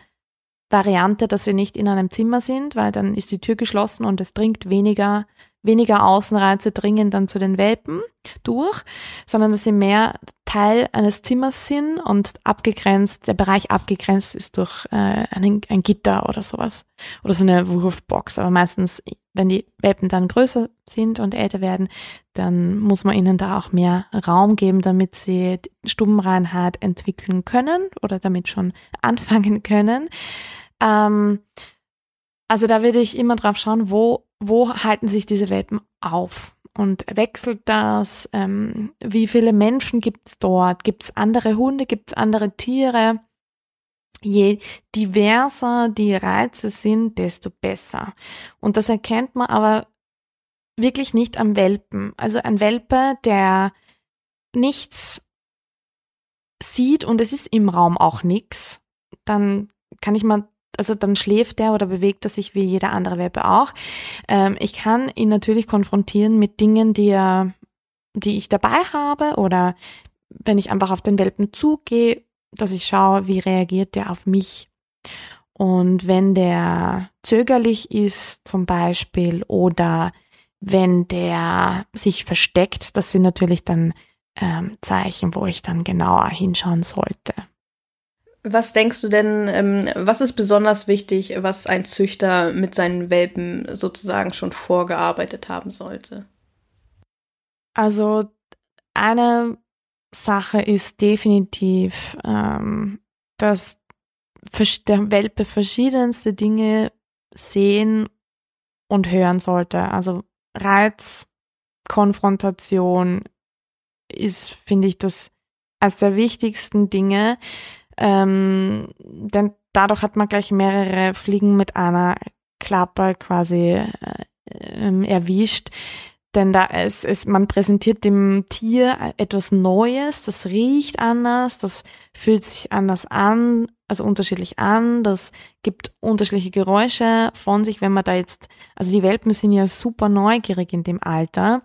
S2: Variante, dass sie nicht in einem Zimmer sind, weil dann ist die Tür geschlossen und es dringt weniger, weniger Außenreize dringen dann zu den Welpen durch, sondern dass sie mehr Teil eines Zimmers sind und abgegrenzt, der Bereich abgegrenzt ist durch äh, ein, ein Gitter oder sowas. Oder so eine Wurfbox. Aber meistens wenn die Welpen dann größer sind und älter werden, dann muss man ihnen da auch mehr Raum geben, damit sie Stubenreinheit entwickeln können oder damit schon anfangen können. Ähm, also da würde ich immer drauf schauen, wo, wo halten sich diese Welpen auf? Und wechselt das? Ähm, wie viele Menschen gibt es dort? Gibt es andere Hunde? Gibt es andere Tiere? je diverser die Reize sind, desto besser. Und das erkennt man aber wirklich nicht am Welpen. Also ein Welpe, der nichts sieht und es ist im Raum auch nichts, dann kann ich mal, also dann schläft der oder bewegt er sich wie jeder andere Welpe auch. Ähm, ich kann ihn natürlich konfrontieren mit Dingen, die er, die ich dabei habe oder wenn ich einfach auf den Welpen zugehe dass ich schaue, wie reagiert der auf mich. Und wenn der zögerlich ist zum Beispiel oder wenn der sich versteckt, das sind natürlich dann ähm, Zeichen, wo ich dann genauer hinschauen sollte.
S1: Was denkst du denn, ähm, was ist besonders wichtig, was ein Züchter mit seinen Welpen sozusagen schon vorgearbeitet haben sollte?
S2: Also eine Sache ist definitiv, ähm, dass der Welpe verschiedenste Dinge sehen und hören sollte. Also Reiz, Konfrontation ist, finde ich, das als der wichtigsten Dinge. Ähm, denn dadurch hat man gleich mehrere Fliegen mit einer Klappe quasi äh, äh, erwischt. Denn da ist, ist, man präsentiert dem Tier etwas Neues, das riecht anders, das fühlt sich anders an, also unterschiedlich an, das gibt unterschiedliche Geräusche von sich, wenn man da jetzt, also die Welpen sind ja super neugierig in dem Alter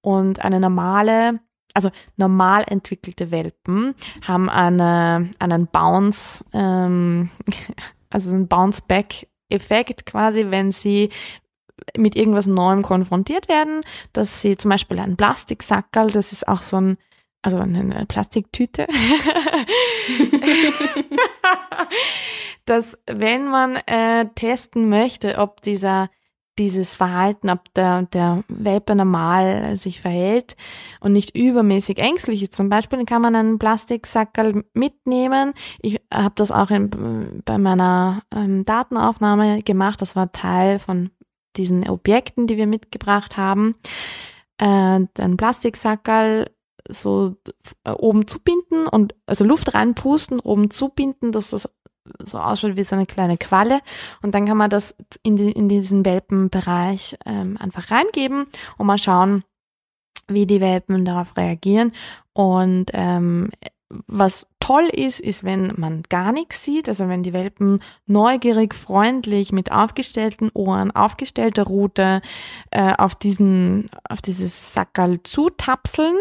S2: und eine normale, also normal entwickelte Welpen haben eine, einen Bounce, ähm, also einen Bounce-Back-Effekt quasi, wenn sie mit irgendwas Neuem konfrontiert werden, dass sie zum Beispiel ein Plastiksackerl, das ist auch so ein, also eine Plastiktüte, dass wenn man äh, testen möchte, ob dieser dieses Verhalten, ob der, der Welpe normal sich verhält und nicht übermäßig ängstlich ist. Zum Beispiel kann man einen Plastiksackerl mitnehmen. Ich habe das auch in, bei meiner ähm, Datenaufnahme gemacht. Das war Teil von diesen Objekten, die wir mitgebracht haben. Äh, ein Plastiksackerl so äh, oben zubinden und also Luft reinpusten, oben zubinden, dass das so ausschaut wie so eine kleine Qualle. Und dann kann man das in, die, in diesen Welpenbereich ähm, einfach reingeben und mal schauen, wie die Welpen darauf reagieren. Und ähm, was toll ist, ist, wenn man gar nichts sieht, also wenn die Welpen neugierig, freundlich, mit aufgestellten Ohren, aufgestellter Rute äh, auf diesen, auf dieses Sackerl zutapseln,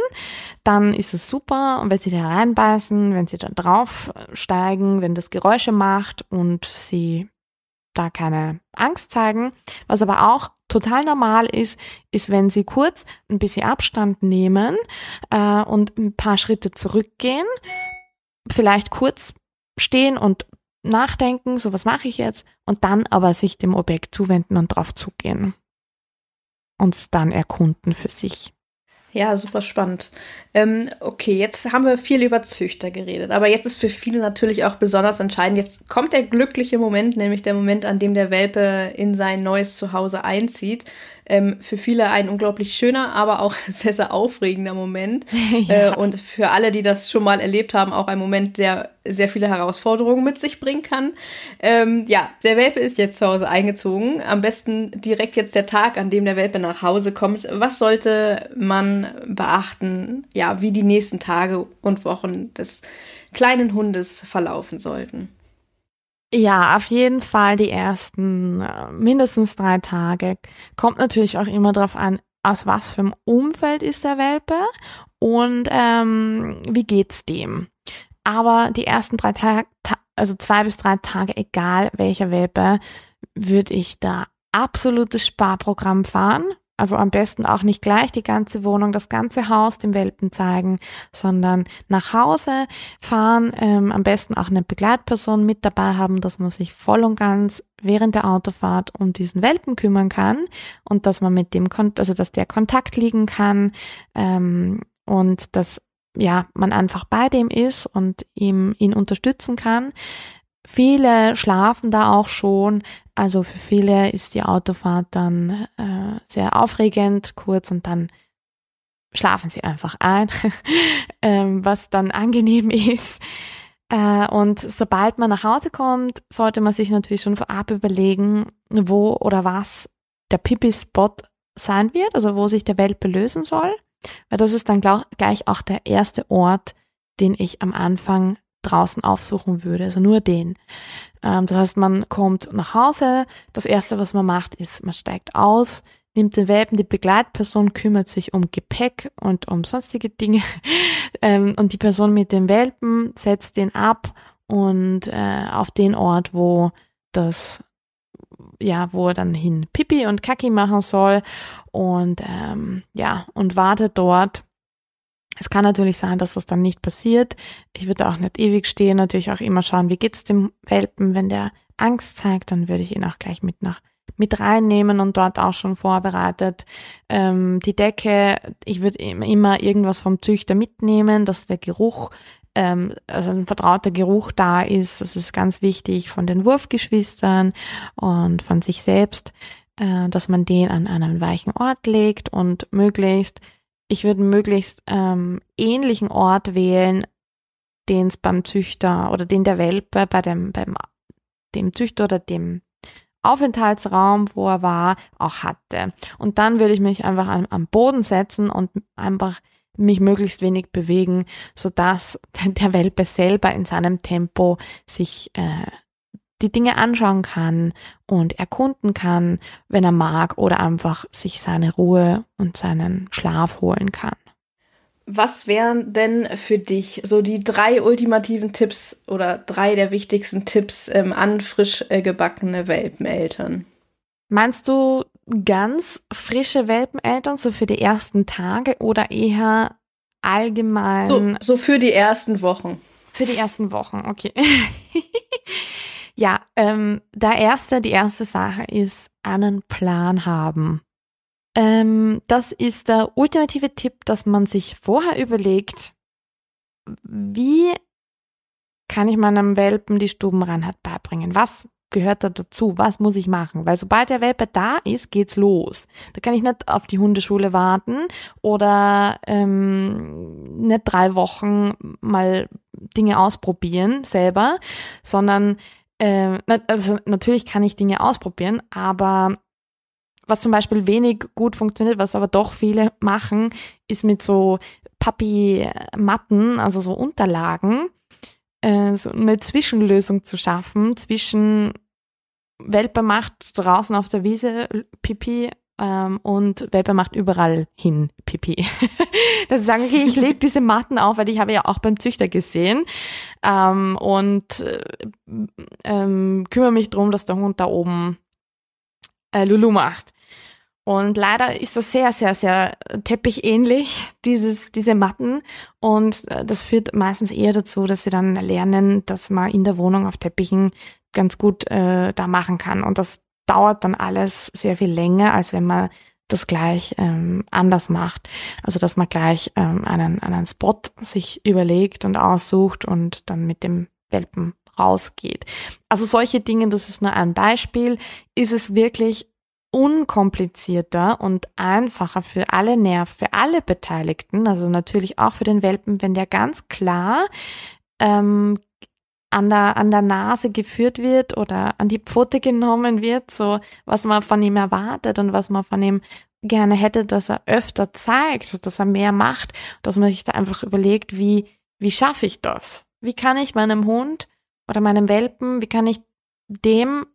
S2: dann ist es super. Und wenn sie da reinbeißen, wenn sie dann draufsteigen, wenn das Geräusche macht und sie da keine Angst zeigen. Was aber auch total normal ist, ist, wenn sie kurz ein bisschen Abstand nehmen äh, und ein paar Schritte zurückgehen, vielleicht kurz stehen und nachdenken, so was mache ich jetzt, und dann aber sich dem Objekt zuwenden und drauf zugehen und es dann erkunden für sich.
S1: Ja, super spannend. Ähm, okay, jetzt haben wir viel über Züchter geredet, aber jetzt ist für viele natürlich auch besonders entscheidend. Jetzt kommt der glückliche Moment, nämlich der Moment, an dem der Welpe in sein neues Zuhause einzieht ähm, für viele ein unglaublich schöner, aber auch sehr, sehr aufregender Moment. ja. äh, und für alle, die das schon mal erlebt haben, auch ein Moment, der sehr viele Herausforderungen mit sich bringen kann. Ähm, ja, der Welpe ist jetzt zu Hause eingezogen. Am besten direkt jetzt der Tag, an dem der Welpe nach Hause kommt. Was sollte man beachten, ja, wie die nächsten Tage und Wochen des kleinen Hundes verlaufen sollten?
S2: Ja, auf jeden Fall die ersten äh, mindestens drei Tage. Kommt natürlich auch immer darauf an, aus was für einem Umfeld ist der Welpe und ähm, wie geht's dem. Aber die ersten drei Tage, also zwei bis drei Tage, egal welcher Welpe, würde ich da absolutes Sparprogramm fahren. Also am besten auch nicht gleich die ganze Wohnung, das ganze Haus dem Welpen zeigen, sondern nach Hause fahren, ähm, am besten auch eine Begleitperson mit dabei haben, dass man sich voll und ganz während der Autofahrt um diesen Welpen kümmern kann und dass man mit dem, also dass der Kontakt liegen kann ähm, und dass ja man einfach bei dem ist und ihm ihn unterstützen kann. Viele schlafen da auch schon. Also für viele ist die Autofahrt dann äh, sehr aufregend, kurz und dann schlafen sie einfach ein, ähm, was dann angenehm ist. Äh, und sobald man nach Hause kommt, sollte man sich natürlich schon vorab überlegen, wo oder was der Pipi-Spot sein wird, also wo sich der Welpe lösen soll. Weil das ist dann gleich auch der erste Ort, den ich am Anfang draußen aufsuchen würde, also nur den. Ähm, das heißt, man kommt nach Hause, das erste, was man macht, ist, man steigt aus, nimmt den Welpen, die Begleitperson kümmert sich um Gepäck und um sonstige Dinge ähm, und die Person mit dem Welpen setzt den ab und äh, auf den Ort, wo das ja, wo er dann hin Pipi und Kaki machen soll und ähm, ja, und wartet dort es kann natürlich sein, dass das dann nicht passiert. Ich würde auch nicht ewig stehen, natürlich auch immer schauen, wie geht's dem Welpen. Wenn der Angst zeigt, dann würde ich ihn auch gleich mit nach mit reinnehmen und dort auch schon vorbereitet. Ähm, die Decke, ich würde immer irgendwas vom Züchter mitnehmen, dass der Geruch, ähm, also ein vertrauter Geruch da ist. Das ist ganz wichtig von den Wurfgeschwistern und von sich selbst, äh, dass man den an einen weichen Ort legt und möglichst ich würde möglichst ähm, ähnlichen Ort wählen, den es beim Züchter oder den der Welpe bei dem, beim, dem Züchter oder dem Aufenthaltsraum, wo er war, auch hatte. Und dann würde ich mich einfach am, am Boden setzen und einfach mich möglichst wenig bewegen, sodass der Welpe selber in seinem Tempo sich äh, die Dinge anschauen kann und erkunden kann, wenn er mag, oder einfach sich seine Ruhe und seinen Schlaf holen kann.
S1: Was wären denn für dich so die drei ultimativen Tipps oder drei der wichtigsten Tipps ähm, an frisch äh, gebackene Welpeneltern?
S2: Meinst du ganz frische Welpeneltern, so für die ersten Tage oder eher allgemein?
S1: So, so für die ersten Wochen.
S2: Für die ersten Wochen, okay. Ja, ähm, der erste, die erste Sache ist einen Plan haben. Ähm, das ist der ultimative Tipp, dass man sich vorher überlegt, wie kann ich meinem Welpen die Stubenreinheit beibringen? Was gehört da dazu? Was muss ich machen? Weil sobald der Welpe da ist, geht's los. Da kann ich nicht auf die Hundeschule warten oder ähm, nicht drei Wochen mal Dinge ausprobieren selber, sondern äh, also natürlich kann ich Dinge ausprobieren, aber was zum Beispiel wenig gut funktioniert, was aber doch viele machen, ist mit so Papi-Matten, also so Unterlagen, äh, so eine Zwischenlösung zu schaffen zwischen Welpe macht draußen auf der Wiese Pipi ähm, und Welpe macht überall hin Pipi. Dass sie sagen, okay, ich lege diese Matten auf, weil ich habe ja auch beim Züchter gesehen ähm, und äh, ähm, kümmere mich darum, dass der Hund da oben äh, Lulu macht. Und leider ist das sehr, sehr, sehr teppichähnlich, dieses, diese Matten. Und äh, das führt meistens eher dazu, dass sie dann lernen, dass man in der Wohnung auf Teppichen ganz gut äh, da machen kann. Und das dauert dann alles sehr viel länger, als wenn man das gleich ähm, anders macht. Also dass man gleich ähm, einen, einen Spot sich überlegt und aussucht und dann mit dem Welpen rausgeht. Also solche Dinge, das ist nur ein Beispiel, ist es wirklich unkomplizierter und einfacher für alle Nerv, für alle Beteiligten, also natürlich auch für den Welpen, wenn der ganz klar ähm, an der, an der Nase geführt wird oder an die Pfote genommen wird, so was man von ihm erwartet und was man von ihm gerne hätte, dass er öfter zeigt, dass er mehr macht, dass man sich da einfach überlegt, wie, wie schaffe ich das? Wie kann ich meinem Hund oder meinem Welpen, wie kann ich dem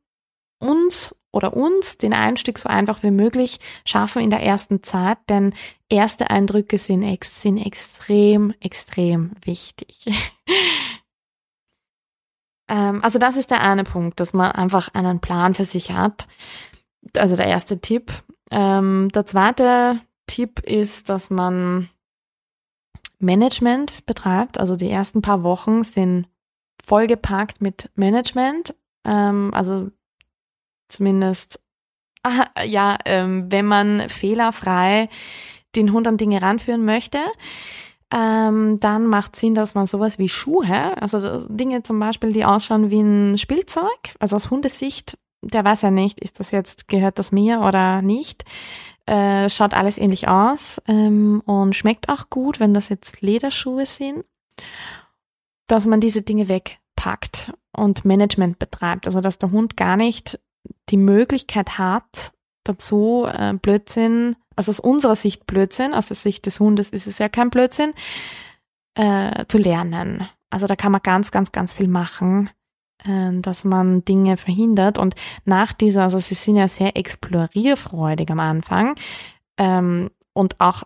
S2: uns oder uns den Einstieg so einfach wie möglich schaffen in der ersten Zeit, denn erste Eindrücke sind, ex sind extrem, extrem wichtig. ähm, also das ist der eine Punkt, dass man einfach einen Plan für sich hat. Also der erste Tipp. Ähm, der zweite Tipp ist, dass man Management betreibt. Also die ersten paar Wochen sind vollgepackt mit Management. Ähm, also zumindest, ah, ja, ähm, wenn man fehlerfrei den Hund an Dinge ranführen möchte, ähm, dann macht Sinn, dass man sowas wie Schuhe, also Dinge zum Beispiel, die ausschauen wie ein Spielzeug, also aus Hundesicht, der weiß ja nicht, ist das jetzt, gehört das mir oder nicht, äh, schaut alles ähnlich aus ähm, und schmeckt auch gut, wenn das jetzt Lederschuhe sind, dass man diese Dinge wegpackt und Management betreibt, also dass der Hund gar nicht die Möglichkeit hat, dazu äh, Blödsinn, also aus unserer Sicht Blödsinn, aus der Sicht des Hundes ist es ja kein Blödsinn, äh, zu lernen. Also da kann man ganz, ganz, ganz viel machen, äh, dass man Dinge verhindert. Und nach dieser, also sie sind ja sehr explorierfreudig am Anfang ähm, und auch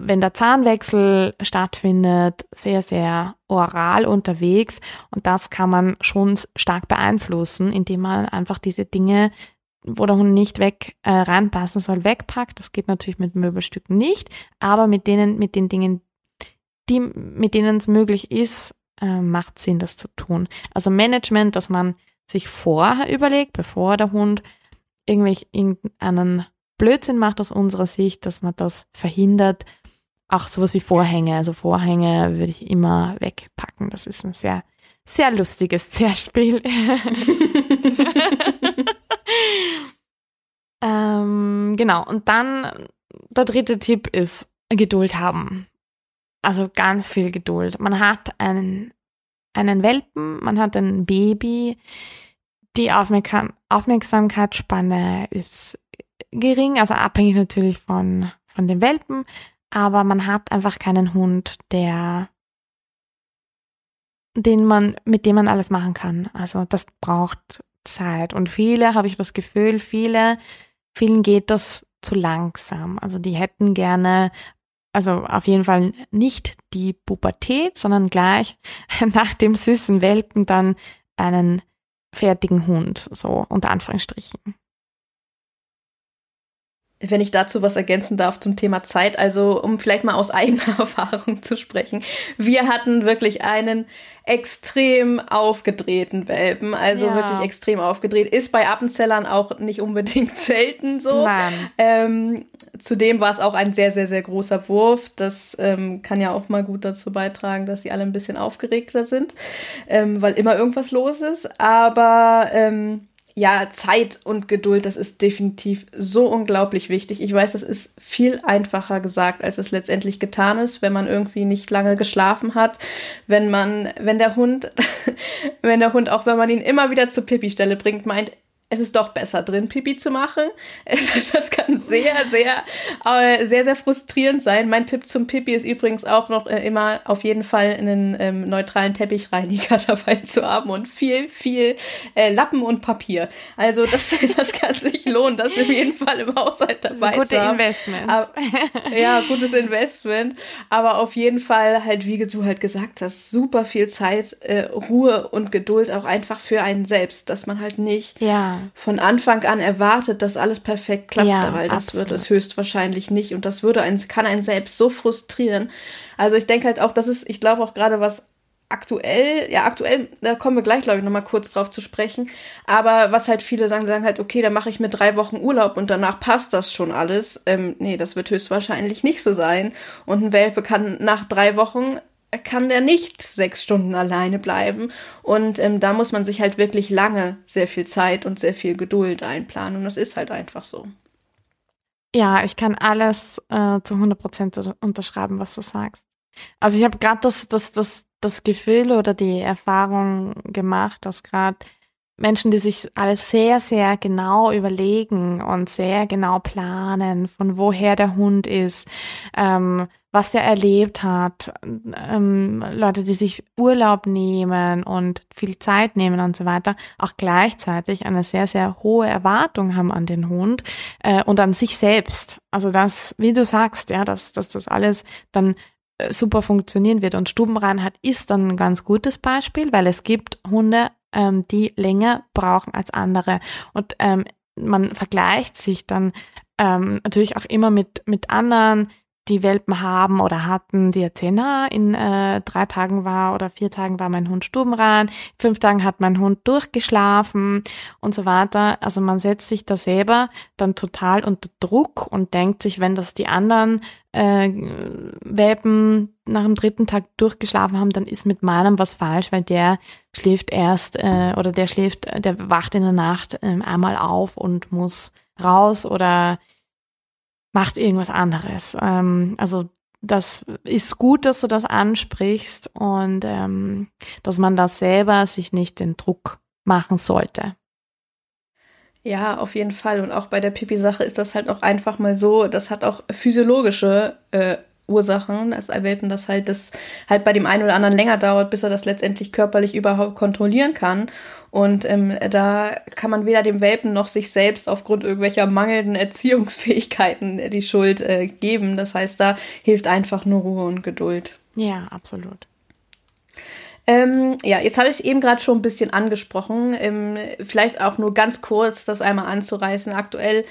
S2: wenn der Zahnwechsel stattfindet, sehr, sehr oral unterwegs. Und das kann man schon stark beeinflussen, indem man einfach diese Dinge, wo der Hund nicht weg äh, reinpassen soll, wegpackt. Das geht natürlich mit Möbelstücken nicht, aber mit denen, mit den Dingen, die, mit denen es möglich ist, äh, macht Sinn, das zu tun. Also Management, dass man sich vorher überlegt, bevor der Hund irgendwie irgendeinen Blödsinn macht aus unserer Sicht, dass man das verhindert, auch sowas wie Vorhänge. Also Vorhänge würde ich immer wegpacken. Das ist ein sehr, sehr lustiges Zerspiel. ähm, genau. Und dann der dritte Tipp ist Geduld haben. Also ganz viel Geduld. Man hat einen, einen Welpen, man hat ein Baby. Die Aufmerksam Aufmerksamkeitsspanne ist gering, also abhängig natürlich von, von den Welpen aber man hat einfach keinen Hund, der den man, mit dem man alles machen kann. Also das braucht Zeit. Und viele, habe ich das Gefühl, viele, vielen geht das zu langsam. Also die hätten gerne, also auf jeden Fall nicht die Pubertät, sondern gleich nach dem süßen Welpen dann einen fertigen Hund, so unter Anführungsstrichen
S1: wenn ich dazu was ergänzen darf zum Thema Zeit, also um vielleicht mal aus eigener Erfahrung zu sprechen. Wir hatten wirklich einen extrem aufgedrehten Welpen, also ja. wirklich extrem aufgedreht. Ist bei Appenzellern auch nicht unbedingt selten so. Ähm, zudem war es auch ein sehr, sehr, sehr großer Wurf. Das ähm, kann ja auch mal gut dazu beitragen, dass sie alle ein bisschen aufgeregter sind, ähm, weil immer irgendwas los ist. Aber ähm, ja, Zeit und Geduld, das ist definitiv so unglaublich wichtig. Ich weiß, das ist viel einfacher gesagt, als es letztendlich getan ist, wenn man irgendwie nicht lange geschlafen hat, wenn man, wenn der Hund, wenn der Hund, auch wenn man ihn immer wieder zur Pipi-Stelle bringt, meint, es ist doch besser drin, Pipi zu machen. Das kann sehr, sehr, äh, sehr, sehr frustrierend sein. Mein Tipp zum Pipi ist übrigens auch noch äh, immer auf jeden Fall einen ähm, neutralen Teppichreiniger dabei zu haben und viel, viel äh, Lappen und Papier. Also das, das kann sich lohnen, das auf jeden Fall im Haushalt dabei
S2: gute
S1: zu haben.
S2: Investment.
S1: Aber, ja, gutes Investment. Aber auf jeden Fall halt, wie du halt gesagt hast, super viel Zeit, äh, Ruhe und Geduld auch einfach für einen selbst, dass man halt nicht
S2: Ja
S1: von Anfang an erwartet, dass alles perfekt klappt,
S2: Ja,
S1: weil das
S2: absolut.
S1: wird es höchstwahrscheinlich nicht und das würde einen, kann einen selbst so frustrieren. Also ich denke halt auch, das ist, ich glaube auch gerade was aktuell, ja aktuell, da kommen wir gleich, glaube ich, nochmal kurz drauf zu sprechen, aber was halt viele sagen, sagen halt, okay, dann mache ich mir drei Wochen Urlaub und danach passt das schon alles. Ähm, nee, das wird höchstwahrscheinlich nicht so sein und ein Welpe kann nach drei Wochen kann der nicht sechs Stunden alleine bleiben. Und ähm, da muss man sich halt wirklich lange sehr viel Zeit und sehr viel Geduld einplanen. Und das ist halt einfach so.
S2: Ja, ich kann alles äh, zu 100 Prozent unterschreiben, was du sagst. Also ich habe gerade das, das, das, das Gefühl oder die Erfahrung gemacht, dass gerade Menschen, die sich alles sehr, sehr genau überlegen und sehr genau planen, von woher der Hund ist, ähm, was er erlebt hat, ähm, Leute, die sich Urlaub nehmen und viel Zeit nehmen und so weiter, auch gleichzeitig eine sehr, sehr hohe Erwartung haben an den Hund äh, und an sich selbst. Also das, wie du sagst, ja, dass, dass das alles dann äh, super funktionieren wird. Und Stubenreinheit ist dann ein ganz gutes Beispiel, weil es gibt Hunde, ähm, die länger brauchen als andere. Und ähm, man vergleicht sich dann ähm, natürlich auch immer mit, mit anderen, die Welpen haben oder hatten, die erzählen, na, in äh, drei Tagen war oder vier Tagen war mein Hund stubenrein, fünf Tagen hat mein Hund durchgeschlafen und so weiter. Also man setzt sich da selber dann total unter Druck und denkt sich, wenn das die anderen äh, Welpen nach dem dritten Tag durchgeschlafen haben, dann ist mit meinem was falsch, weil der schläft erst äh, oder der schläft, der wacht in der Nacht äh, einmal auf und muss raus oder macht irgendwas anderes. Ähm, also das ist gut, dass du das ansprichst und ähm, dass man da selber sich nicht den Druck machen sollte.
S1: Ja, auf jeden Fall. Und auch bei der Pipi-Sache ist das halt auch einfach mal so, das hat auch physiologische äh, Ursachen, dass Welpen das halt, das halt bei dem einen oder anderen länger dauert, bis er das letztendlich körperlich überhaupt kontrollieren kann. Und ähm, da kann man weder dem Welpen noch sich selbst aufgrund irgendwelcher mangelnden Erziehungsfähigkeiten die Schuld äh, geben. Das heißt, da hilft einfach nur Ruhe und Geduld.
S2: Ja, absolut.
S1: Ähm, ja, jetzt habe ich es eben gerade schon ein bisschen angesprochen. Ähm, vielleicht auch nur ganz kurz das einmal anzureißen. Aktuell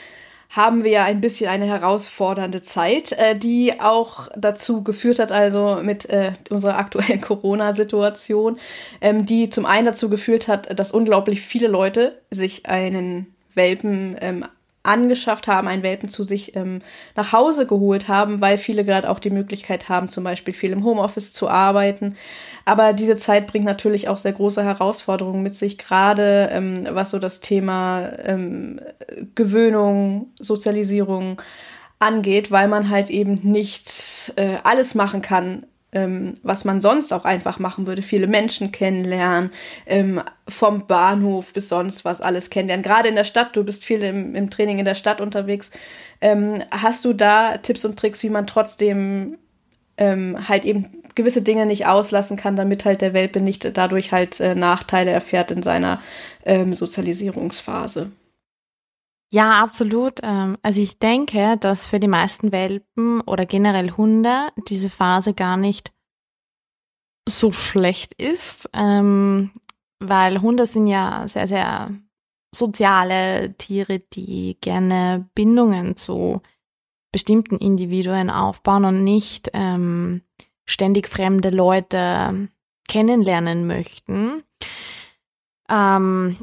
S1: haben wir ja ein bisschen eine herausfordernde Zeit, äh, die auch dazu geführt hat, also mit äh, unserer aktuellen Corona-Situation, ähm, die zum einen dazu geführt hat, dass unglaublich viele Leute sich einen Welpen ähm, angeschafft haben, einen Welpen zu sich ähm, nach Hause geholt haben, weil viele gerade auch die Möglichkeit haben, zum Beispiel viel im Homeoffice zu arbeiten. Aber diese Zeit bringt natürlich auch sehr große Herausforderungen mit sich, gerade ähm, was so das Thema ähm, Gewöhnung, Sozialisierung angeht, weil man halt eben nicht äh, alles machen kann, ähm, was man sonst auch einfach machen würde. Viele Menschen kennenlernen, ähm, vom Bahnhof bis sonst was alles kennenlernen. Gerade in der Stadt, du bist viel im, im Training in der Stadt unterwegs. Ähm, hast du da Tipps und Tricks, wie man trotzdem ähm, halt eben gewisse Dinge nicht auslassen kann, damit halt der Welpe nicht dadurch halt äh, Nachteile erfährt in seiner ähm, Sozialisierungsphase?
S2: Ja, absolut. Ähm, Also ich denke, dass für die meisten Welpen oder generell Hunde diese Phase gar nicht so schlecht ist, ähm, weil Hunde sind ja sehr, sehr soziale Tiere, die gerne Bindungen zu bestimmten Individuen aufbauen und nicht ähm, ständig fremde Leute kennenlernen möchten. Ähm,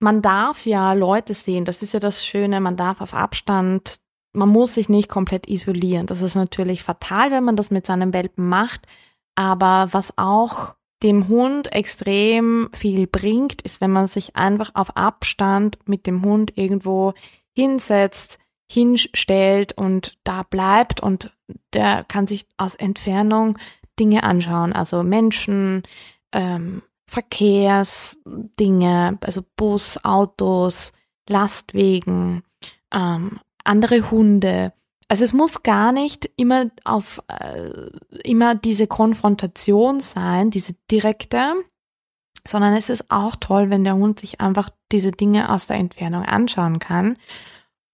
S2: man darf ja Leute sehen, das ist ja das Schöne, man darf auf Abstand, man muss sich nicht komplett isolieren. Das ist natürlich fatal, wenn man das mit seinem Welpen macht, aber was auch dem Hund extrem viel bringt, ist, wenn man sich einfach auf Abstand mit dem Hund irgendwo hinsetzt, hinstellt und da bleibt und der kann sich aus Entfernung Dinge anschauen, also Menschen, ähm, Verkehrsdinge, also Bus, Autos, Lastwegen, ähm, andere Hunde. Also es muss gar nicht immer auf äh, immer diese Konfrontation sein, diese direkte, sondern es ist auch toll, wenn der Hund sich einfach diese Dinge aus der Entfernung anschauen kann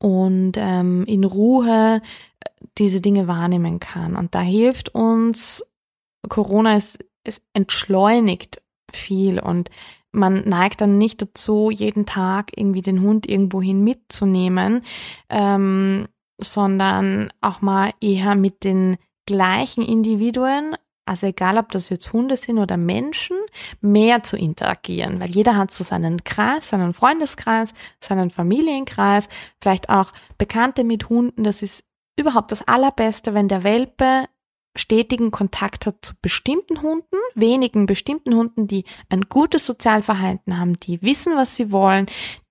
S2: und ähm, in Ruhe äh, diese Dinge wahrnehmen kann. Und da hilft uns Corona, es, es entschleunigt viel und man neigt dann nicht dazu, jeden Tag irgendwie den Hund irgendwohin mitzunehmen, ähm, sondern auch mal eher mit den gleichen Individuen, also egal ob das jetzt Hunde sind oder Menschen, mehr zu interagieren, weil jeder hat so seinen Kreis, seinen Freundeskreis, seinen Familienkreis, vielleicht auch Bekannte mit Hunden. Das ist überhaupt das Allerbeste, wenn der Welpe stetigen Kontakt hat zu bestimmten Hunden, wenigen bestimmten Hunden, die ein gutes Sozialverhalten haben, die wissen, was sie wollen,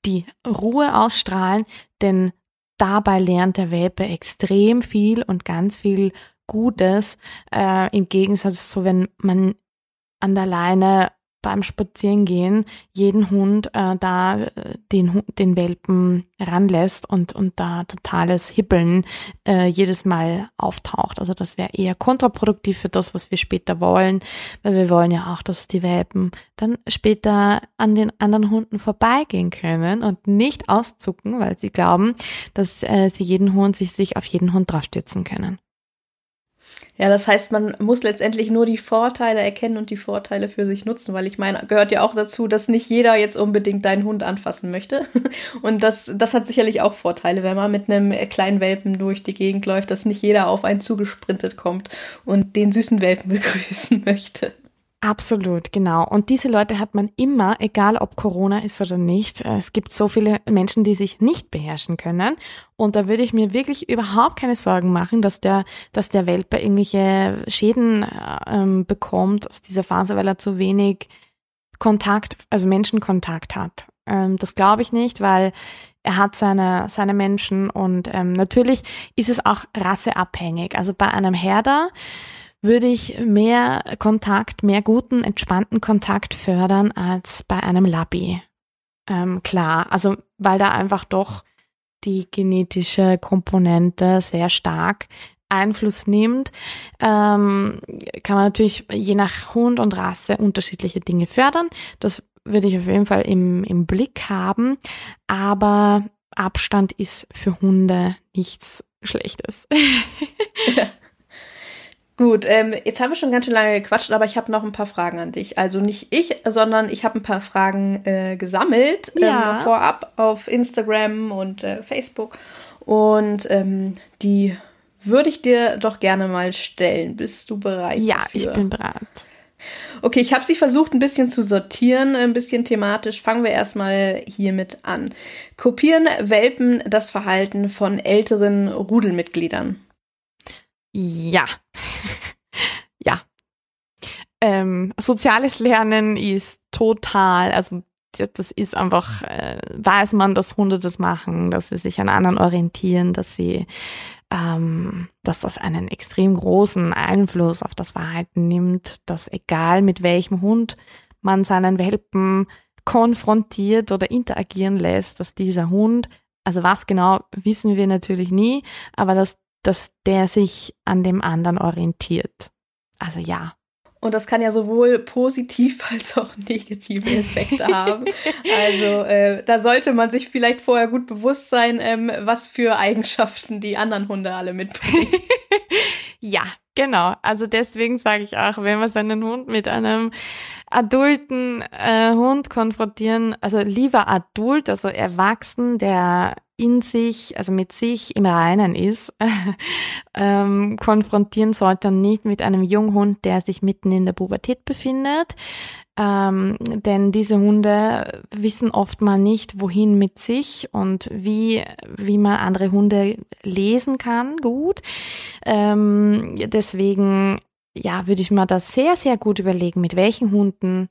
S2: die Ruhe ausstrahlen, denn dabei lernt der Welpe extrem viel und ganz viel Gutes, äh, im Gegensatz zu, wenn man an der Leine beim Spazierengehen jeden Hund äh, da äh, den, den Welpen ranlässt und, und da totales Hippeln äh, jedes Mal auftaucht. Also das wäre eher kontraproduktiv für das, was wir später wollen, weil wir wollen ja auch, dass die Welpen dann später an den anderen Hunden vorbeigehen können und nicht auszucken, weil sie glauben, dass äh, sie jeden Hund sich, sich auf jeden Hund draufstützen können.
S1: Ja, das heißt, man muss letztendlich nur die Vorteile erkennen und die Vorteile für sich nutzen, weil ich meine, gehört ja auch dazu, dass nicht jeder jetzt unbedingt deinen Hund anfassen möchte. Und das, das hat sicherlich auch Vorteile, wenn man mit einem kleinen Welpen durch die Gegend läuft, dass nicht jeder auf einen zugesprintet kommt und den süßen Welpen begrüßen möchte.
S2: Absolut, genau. Und diese Leute hat man immer, egal ob Corona ist oder nicht. Es gibt so viele Menschen, die sich nicht beherrschen können. Und da würde ich mir wirklich überhaupt keine Sorgen machen, dass der, dass der Welpe irgendwelche Schäden ähm, bekommt aus dieser Phase, weil er zu wenig Kontakt, also Menschenkontakt hat. Ähm, das glaube ich nicht, weil er hat seine, seine Menschen und ähm, natürlich ist es auch rasseabhängig. Also bei einem Herder, würde ich mehr Kontakt, mehr guten, entspannten Kontakt fördern als bei einem Labby. Ähm, klar, also weil da einfach doch die genetische Komponente sehr stark Einfluss nimmt, ähm, kann man natürlich je nach Hund und Rasse unterschiedliche Dinge fördern. Das würde ich auf jeden Fall im, im Blick haben. Aber Abstand ist für Hunde nichts Schlechtes.
S1: ja. Gut, ähm, jetzt haben wir schon ganz schön lange gequatscht, aber ich habe noch ein paar Fragen an dich. Also nicht ich, sondern ich habe ein paar Fragen äh, gesammelt ja. ähm, vorab auf Instagram und äh, Facebook. Und ähm, die würde ich dir doch gerne mal stellen. Bist du bereit?
S2: Ja, dafür? ich bin bereit.
S1: Okay, ich habe sie versucht ein bisschen zu sortieren, ein bisschen thematisch. Fangen wir erstmal hiermit an. Kopieren Welpen das Verhalten von älteren Rudelmitgliedern?
S2: Ja. ja. Ähm, soziales Lernen ist total, also das ist einfach, äh, weiß man, dass Hunde das machen, dass sie sich an anderen orientieren, dass sie, ähm, dass das einen extrem großen Einfluss auf das Verhalten nimmt, dass egal mit welchem Hund man seinen Welpen konfrontiert oder interagieren lässt, dass dieser Hund, also was genau, wissen wir natürlich nie, aber dass dass der sich an dem anderen orientiert. Also ja.
S1: Und das kann ja sowohl positiv als auch negative Effekte haben. Also äh, da sollte man sich vielleicht vorher gut bewusst sein, ähm, was für Eigenschaften die anderen Hunde alle mitbringen.
S2: ja, genau. Also deswegen sage ich auch, wenn man seinen Hund mit einem adulten äh, Hund konfrontieren, also lieber adult, also erwachsen, der in sich, also mit sich im Reinen ist, ähm, konfrontieren sollte und nicht mit einem Junghund, der sich mitten in der Pubertät befindet. Ähm, denn diese Hunde wissen oft mal nicht, wohin mit sich und wie, wie man andere Hunde lesen kann, gut. Ähm, deswegen ja, würde ich mir da sehr, sehr gut überlegen, mit welchen Hunden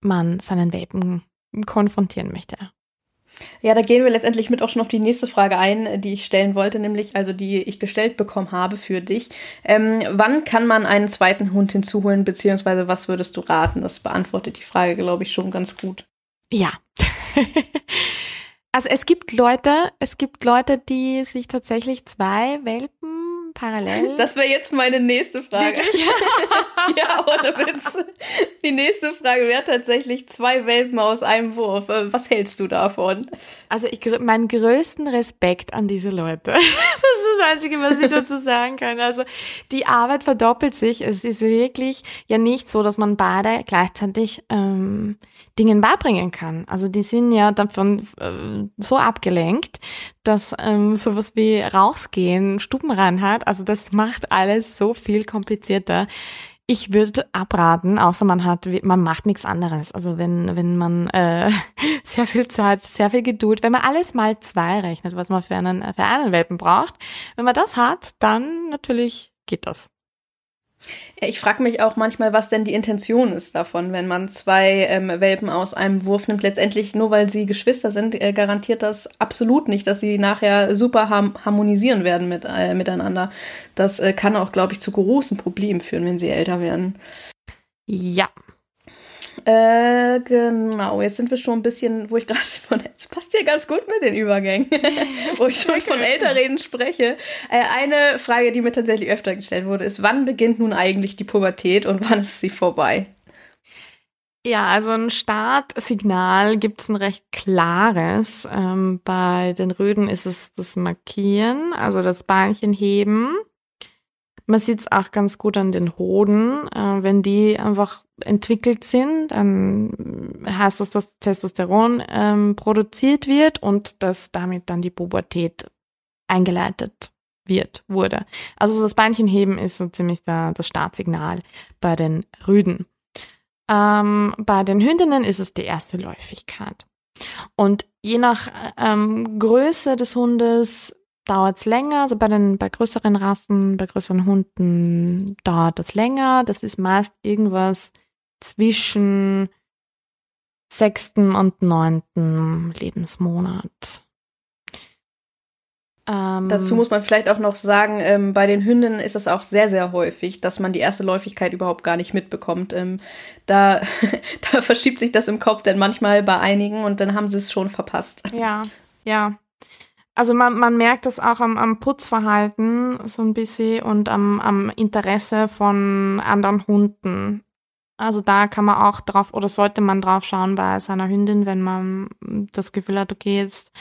S2: man seinen Welpen konfrontieren möchte.
S1: Ja, da gehen wir letztendlich mit auch schon auf die nächste Frage ein, die ich stellen wollte, nämlich, also die ich gestellt bekommen habe für dich. Ähm, wann kann man einen zweiten Hund hinzuholen, beziehungsweise was würdest du raten? Das beantwortet die Frage, glaube ich, schon ganz gut.
S2: Ja. also es gibt Leute, es gibt Leute, die sich tatsächlich zwei Welpen parallel.
S1: Das wäre jetzt meine nächste Frage. ja, ohne Witz. Die nächste Frage wäre tatsächlich zwei Welpen aus einem Wurf. Äh, was hältst du davon?
S2: Also ich meinen größten Respekt an diese Leute. Das ist das Einzige, was ich dazu sagen kann. Also die Arbeit verdoppelt sich. Es ist wirklich ja nicht so, dass man beide gleichzeitig ähm, Dingen beibringen kann. Also die sind ja davon äh, so abgelenkt, dass ähm, sowas wie rausgehen, Stubenreinheit, also das macht alles so viel komplizierter. Ich würde abraten, außer man hat, man macht nichts anderes. Also wenn, wenn man äh, sehr viel Zeit, sehr viel Geduld, wenn man alles mal zwei rechnet, was man für einen, für einen Welpen braucht, wenn man das hat, dann natürlich geht das.
S1: Ich frage mich auch manchmal, was denn die Intention ist davon, wenn man zwei ähm, Welpen aus einem Wurf nimmt. Letztendlich, nur weil sie Geschwister sind, äh, garantiert das absolut nicht, dass sie nachher super ham harmonisieren werden mit, äh, miteinander. Das äh, kann auch, glaube ich, zu großen Problemen führen, wenn sie älter werden.
S2: Ja,
S1: äh, genau, jetzt sind wir schon ein bisschen, wo ich gerade von, das passt hier ganz gut mit den Übergängen, wo ich schon von Älterreden spreche. Äh, eine Frage, die mir tatsächlich öfter gestellt wurde, ist, wann beginnt nun eigentlich die Pubertät und wann ist sie vorbei?
S2: Ja, also ein Startsignal gibt es ein recht klares. Ähm, bei den Röden ist es das Markieren, also das Beinchen heben. Man sieht es auch ganz gut an den Hoden. Äh, wenn die einfach entwickelt sind, dann heißt das, dass Testosteron ähm, produziert wird und dass damit dann die Pubertät eingeleitet wird, wurde. Also das Beinchenheben ist so ziemlich da, das Startsignal bei den Rüden. Ähm, bei den Hündinnen ist es die erste Läufigkeit. Und je nach ähm, Größe des Hundes dauert es länger. Also bei den bei größeren Rassen, bei größeren Hunden dauert das länger. Das ist meist irgendwas zwischen sechsten und neunten Lebensmonat.
S1: Ähm, Dazu muss man vielleicht auch noch sagen, ähm, bei den Hündinnen ist es auch sehr, sehr häufig, dass man die erste Läufigkeit überhaupt gar nicht mitbekommt. Ähm, da, da verschiebt sich das im Kopf dann manchmal bei einigen und dann haben sie es schon verpasst.
S2: Ja, ja. Also man, man merkt das auch am, am Putzverhalten so ein bisschen und am, am Interesse von anderen Hunden. Also da kann man auch drauf oder sollte man drauf schauen bei seiner Hündin, wenn man das Gefühl hat, okay, jetzt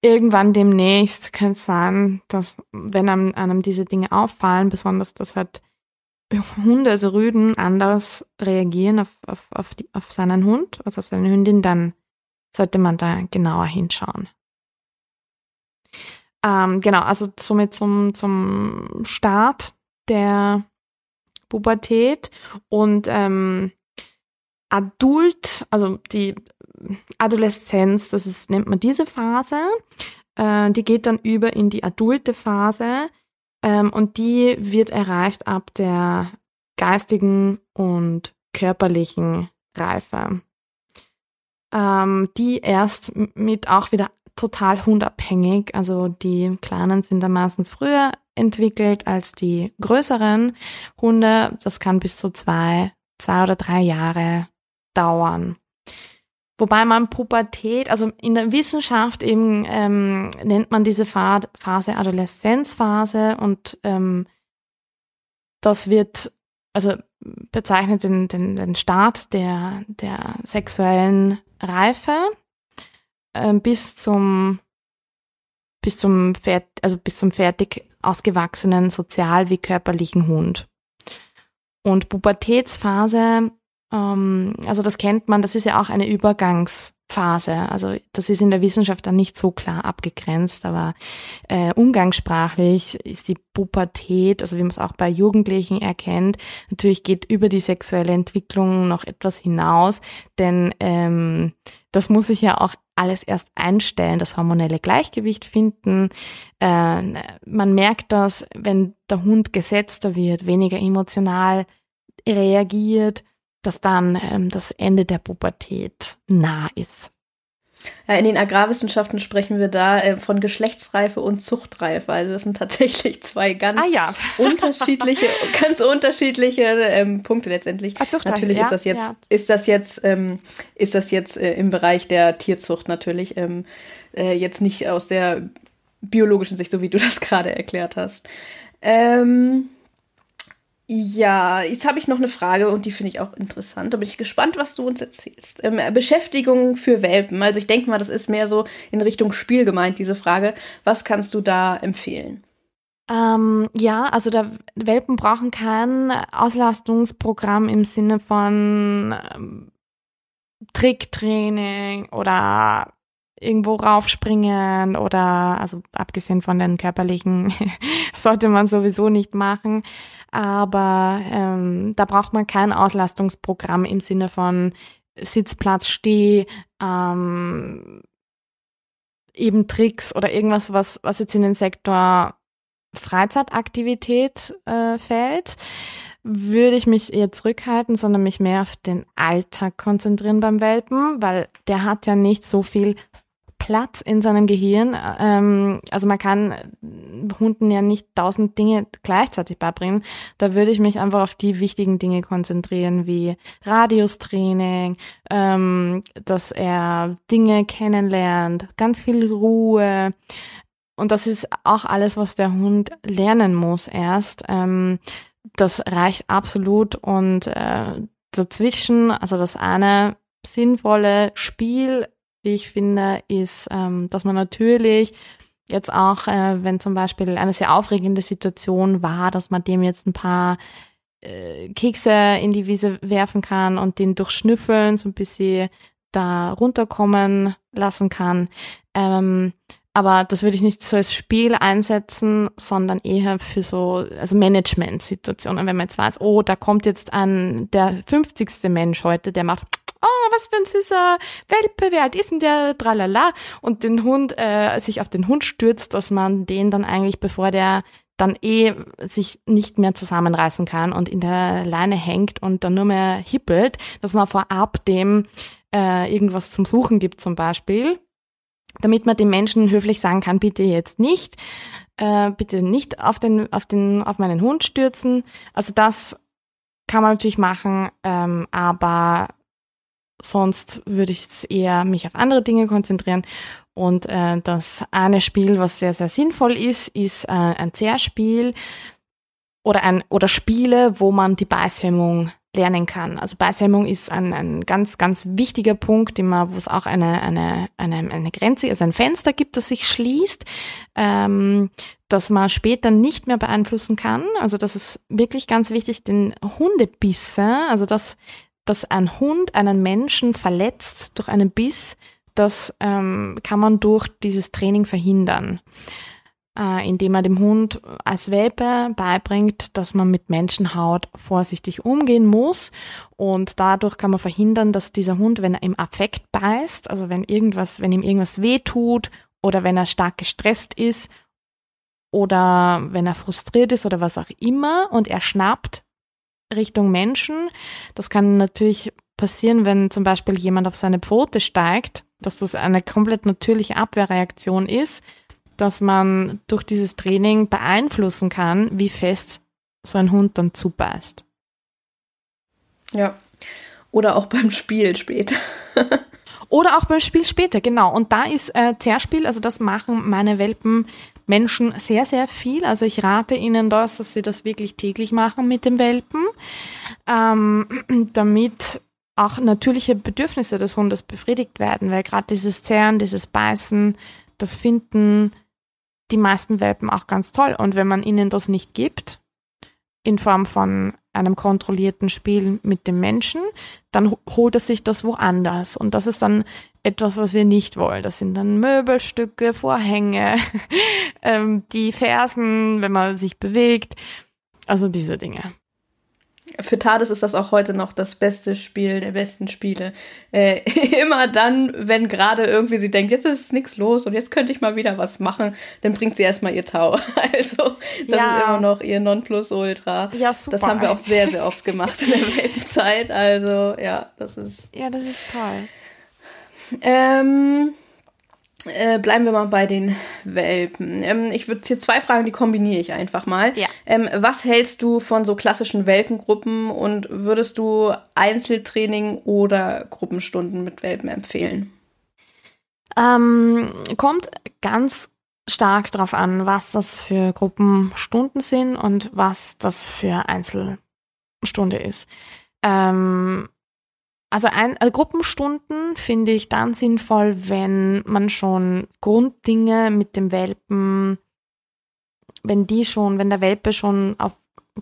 S2: irgendwann demnächst kann es sein, dass wenn einem, einem diese Dinge auffallen, besonders dass halt Hunde, also Rüden, anders reagieren auf, auf, auf, die, auf seinen Hund, also auf seine Hündin, dann sollte man da genauer hinschauen. Ähm, genau, also somit zum, zum Start der Pubertät und ähm, Adult, also die Adoleszenz, das ist, nennt man diese Phase, äh, die geht dann über in die adulte Phase ähm, und die wird erreicht ab der geistigen und körperlichen Reife, ähm, die erst mit auch wieder total hundabhängig. Also die kleinen sind da meistens früher entwickelt als die größeren Hunde. Das kann bis zu zwei, zwei oder drei Jahre dauern. Wobei man Pubertät, also in der Wissenschaft eben ähm, nennt man diese Phase Adoleszenzphase und ähm, das wird, also bezeichnet den, den, den Start der, der sexuellen Reife äh, bis zum bis zum Fert also bis zum fertig ausgewachsenen sozial wie körperlichen Hund. Und Pubertätsphase, ähm, also das kennt man, das ist ja auch eine Übergangs Phase. Also das ist in der Wissenschaft dann nicht so klar abgegrenzt, aber äh, umgangssprachlich ist die Pubertät, also wie man es auch bei Jugendlichen erkennt, natürlich geht über die sexuelle Entwicklung noch etwas hinaus, denn ähm, das muss sich ja auch alles erst einstellen, das hormonelle Gleichgewicht finden. Äh, man merkt das, wenn der Hund gesetzter wird, weniger emotional reagiert, dass dann ähm, das Ende der Pubertät nah ist.
S1: Ja, in den Agrarwissenschaften sprechen wir da äh, von Geschlechtsreife und Zuchtreife. Also das sind tatsächlich zwei ganz ah, ja. unterschiedliche, ganz unterschiedliche ähm, Punkte letztendlich. Ah, natürlich ja, ist das jetzt, ist das jetzt, ähm, ist das jetzt äh, im Bereich der Tierzucht natürlich ähm, äh, jetzt nicht aus der biologischen Sicht, so wie du das gerade erklärt hast. Ähm, ja, jetzt habe ich noch eine Frage und die finde ich auch interessant. Da bin ich gespannt, was du uns erzählst. Ähm, Beschäftigung für Welpen. Also ich denke mal, das ist mehr so in Richtung Spiel gemeint, diese Frage. Was kannst du da empfehlen?
S2: Ähm, ja, also der Welpen brauchen kein Auslastungsprogramm im Sinne von ähm, Tricktraining oder irgendwo raufspringen oder, also abgesehen von den körperlichen, sollte man sowieso nicht machen. Aber ähm, da braucht man kein Auslastungsprogramm im Sinne von Sitzplatz, Steh, ähm, eben Tricks oder irgendwas, was, was jetzt in den Sektor Freizeitaktivität äh, fällt. Würde ich mich eher zurückhalten, sondern mich mehr auf den Alltag konzentrieren beim Welpen, weil der hat ja nicht so viel Platz in seinem Gehirn. Ähm, also man kann Hunden ja nicht tausend Dinge gleichzeitig beibringen. Da würde ich mich einfach auf die wichtigen Dinge konzentrieren, wie Radiustraining, ähm, dass er Dinge kennenlernt, ganz viel Ruhe. Und das ist auch alles, was der Hund lernen muss erst. Ähm, das reicht absolut und äh, dazwischen, also das eine sinnvolle Spiel wie ich finde, ist, ähm, dass man natürlich jetzt auch, äh, wenn zum Beispiel eine sehr aufregende Situation war, dass man dem jetzt ein paar äh, Kekse in die Wiese werfen kann und den durchschnüffeln, so ein bisschen da runterkommen lassen kann. Ähm, aber das würde ich nicht so als Spiel einsetzen, sondern eher für so, also Management-Situationen. Wenn man jetzt weiß, oh, da kommt jetzt ein, der 50. Mensch heute, der macht oh, was für ein süßer Welpe, wie alt ist denn der, tralala, und den Hund, äh, sich auf den Hund stürzt, dass man den dann eigentlich, bevor der dann eh sich nicht mehr zusammenreißen kann und in der Leine hängt und dann nur mehr hippelt, dass man vorab dem äh, irgendwas zum Suchen gibt zum Beispiel, damit man den Menschen höflich sagen kann, bitte jetzt nicht, äh, bitte nicht auf den, auf den, auf meinen Hund stürzen. Also das kann man natürlich machen, ähm, aber Sonst würde ich eher mich auf andere Dinge konzentrieren. Und äh, das eine Spiel, was sehr, sehr sinnvoll ist, ist äh, ein Zehrspiel oder, ein, oder Spiele, wo man die Beißhemmung lernen kann. Also Beißhemmung ist ein, ein ganz, ganz wichtiger Punkt, immer, wo es auch eine, eine, eine, eine Grenze, also ein Fenster gibt, das sich schließt, ähm, dass man später nicht mehr beeinflussen kann. Also das ist wirklich ganz wichtig, den Hundebisse, also das dass ein Hund einen Menschen verletzt durch einen Biss, das ähm, kann man durch dieses Training verhindern, äh, indem man dem Hund als Welpe beibringt, dass man mit Menschenhaut vorsichtig umgehen muss. Und dadurch kann man verhindern, dass dieser Hund, wenn er im Affekt beißt, also wenn irgendwas, wenn ihm irgendwas wehtut oder wenn er stark gestresst ist oder wenn er frustriert ist oder was auch immer und er schnappt, Richtung Menschen. Das kann natürlich passieren, wenn zum Beispiel jemand auf seine Pfote steigt, dass das eine komplett natürliche Abwehrreaktion ist, dass man durch dieses Training beeinflussen kann, wie fest so ein Hund dann zubeißt.
S1: Ja. Oder auch beim Spiel später.
S2: Oder auch beim Spiel später, genau. Und da ist äh, Zerspiel, also das machen meine Welpen Menschen sehr, sehr viel. Also ich rate ihnen das, dass sie das wirklich täglich machen mit dem Welpen, ähm, damit auch natürliche Bedürfnisse des Hundes befriedigt werden, weil gerade dieses Zerren, dieses Beißen, das finden die meisten Welpen auch ganz toll. Und wenn man ihnen das nicht gibt, in Form von einem kontrollierten Spiel mit dem Menschen, dann holt er sich das woanders. Und das ist dann etwas, was wir nicht wollen. Das sind dann Möbelstücke, Vorhänge, ähm, die Fersen, wenn man sich bewegt. Also diese Dinge.
S1: Für Tades ist das auch heute noch das beste Spiel der besten Spiele. Äh, immer dann, wenn gerade irgendwie sie denkt, jetzt ist nichts los und jetzt könnte ich mal wieder was machen, dann bringt sie erstmal ihr Tau. Also, das ja. ist immer noch ihr Nonplusultra. Ja, super. Das haben wir auch sehr, sehr oft gemacht in der Weltenzeit. Also, ja, das ist.
S2: Ja, das ist toll.
S1: Ähm, äh, bleiben wir mal bei den Welpen. Ähm, ich würde hier zwei Fragen, die kombiniere ich einfach mal.
S2: Ja.
S1: Ähm, was hältst du von so klassischen Welpengruppen und würdest du Einzeltraining oder Gruppenstunden mit Welpen empfehlen?
S2: Ähm, kommt ganz stark darauf an, was das für Gruppenstunden sind und was das für Einzelstunde ist. Ähm, also, ein, also Gruppenstunden finde ich dann sinnvoll, wenn man schon Grunddinge mit dem Welpen, wenn die schon, wenn der Welpe schon auf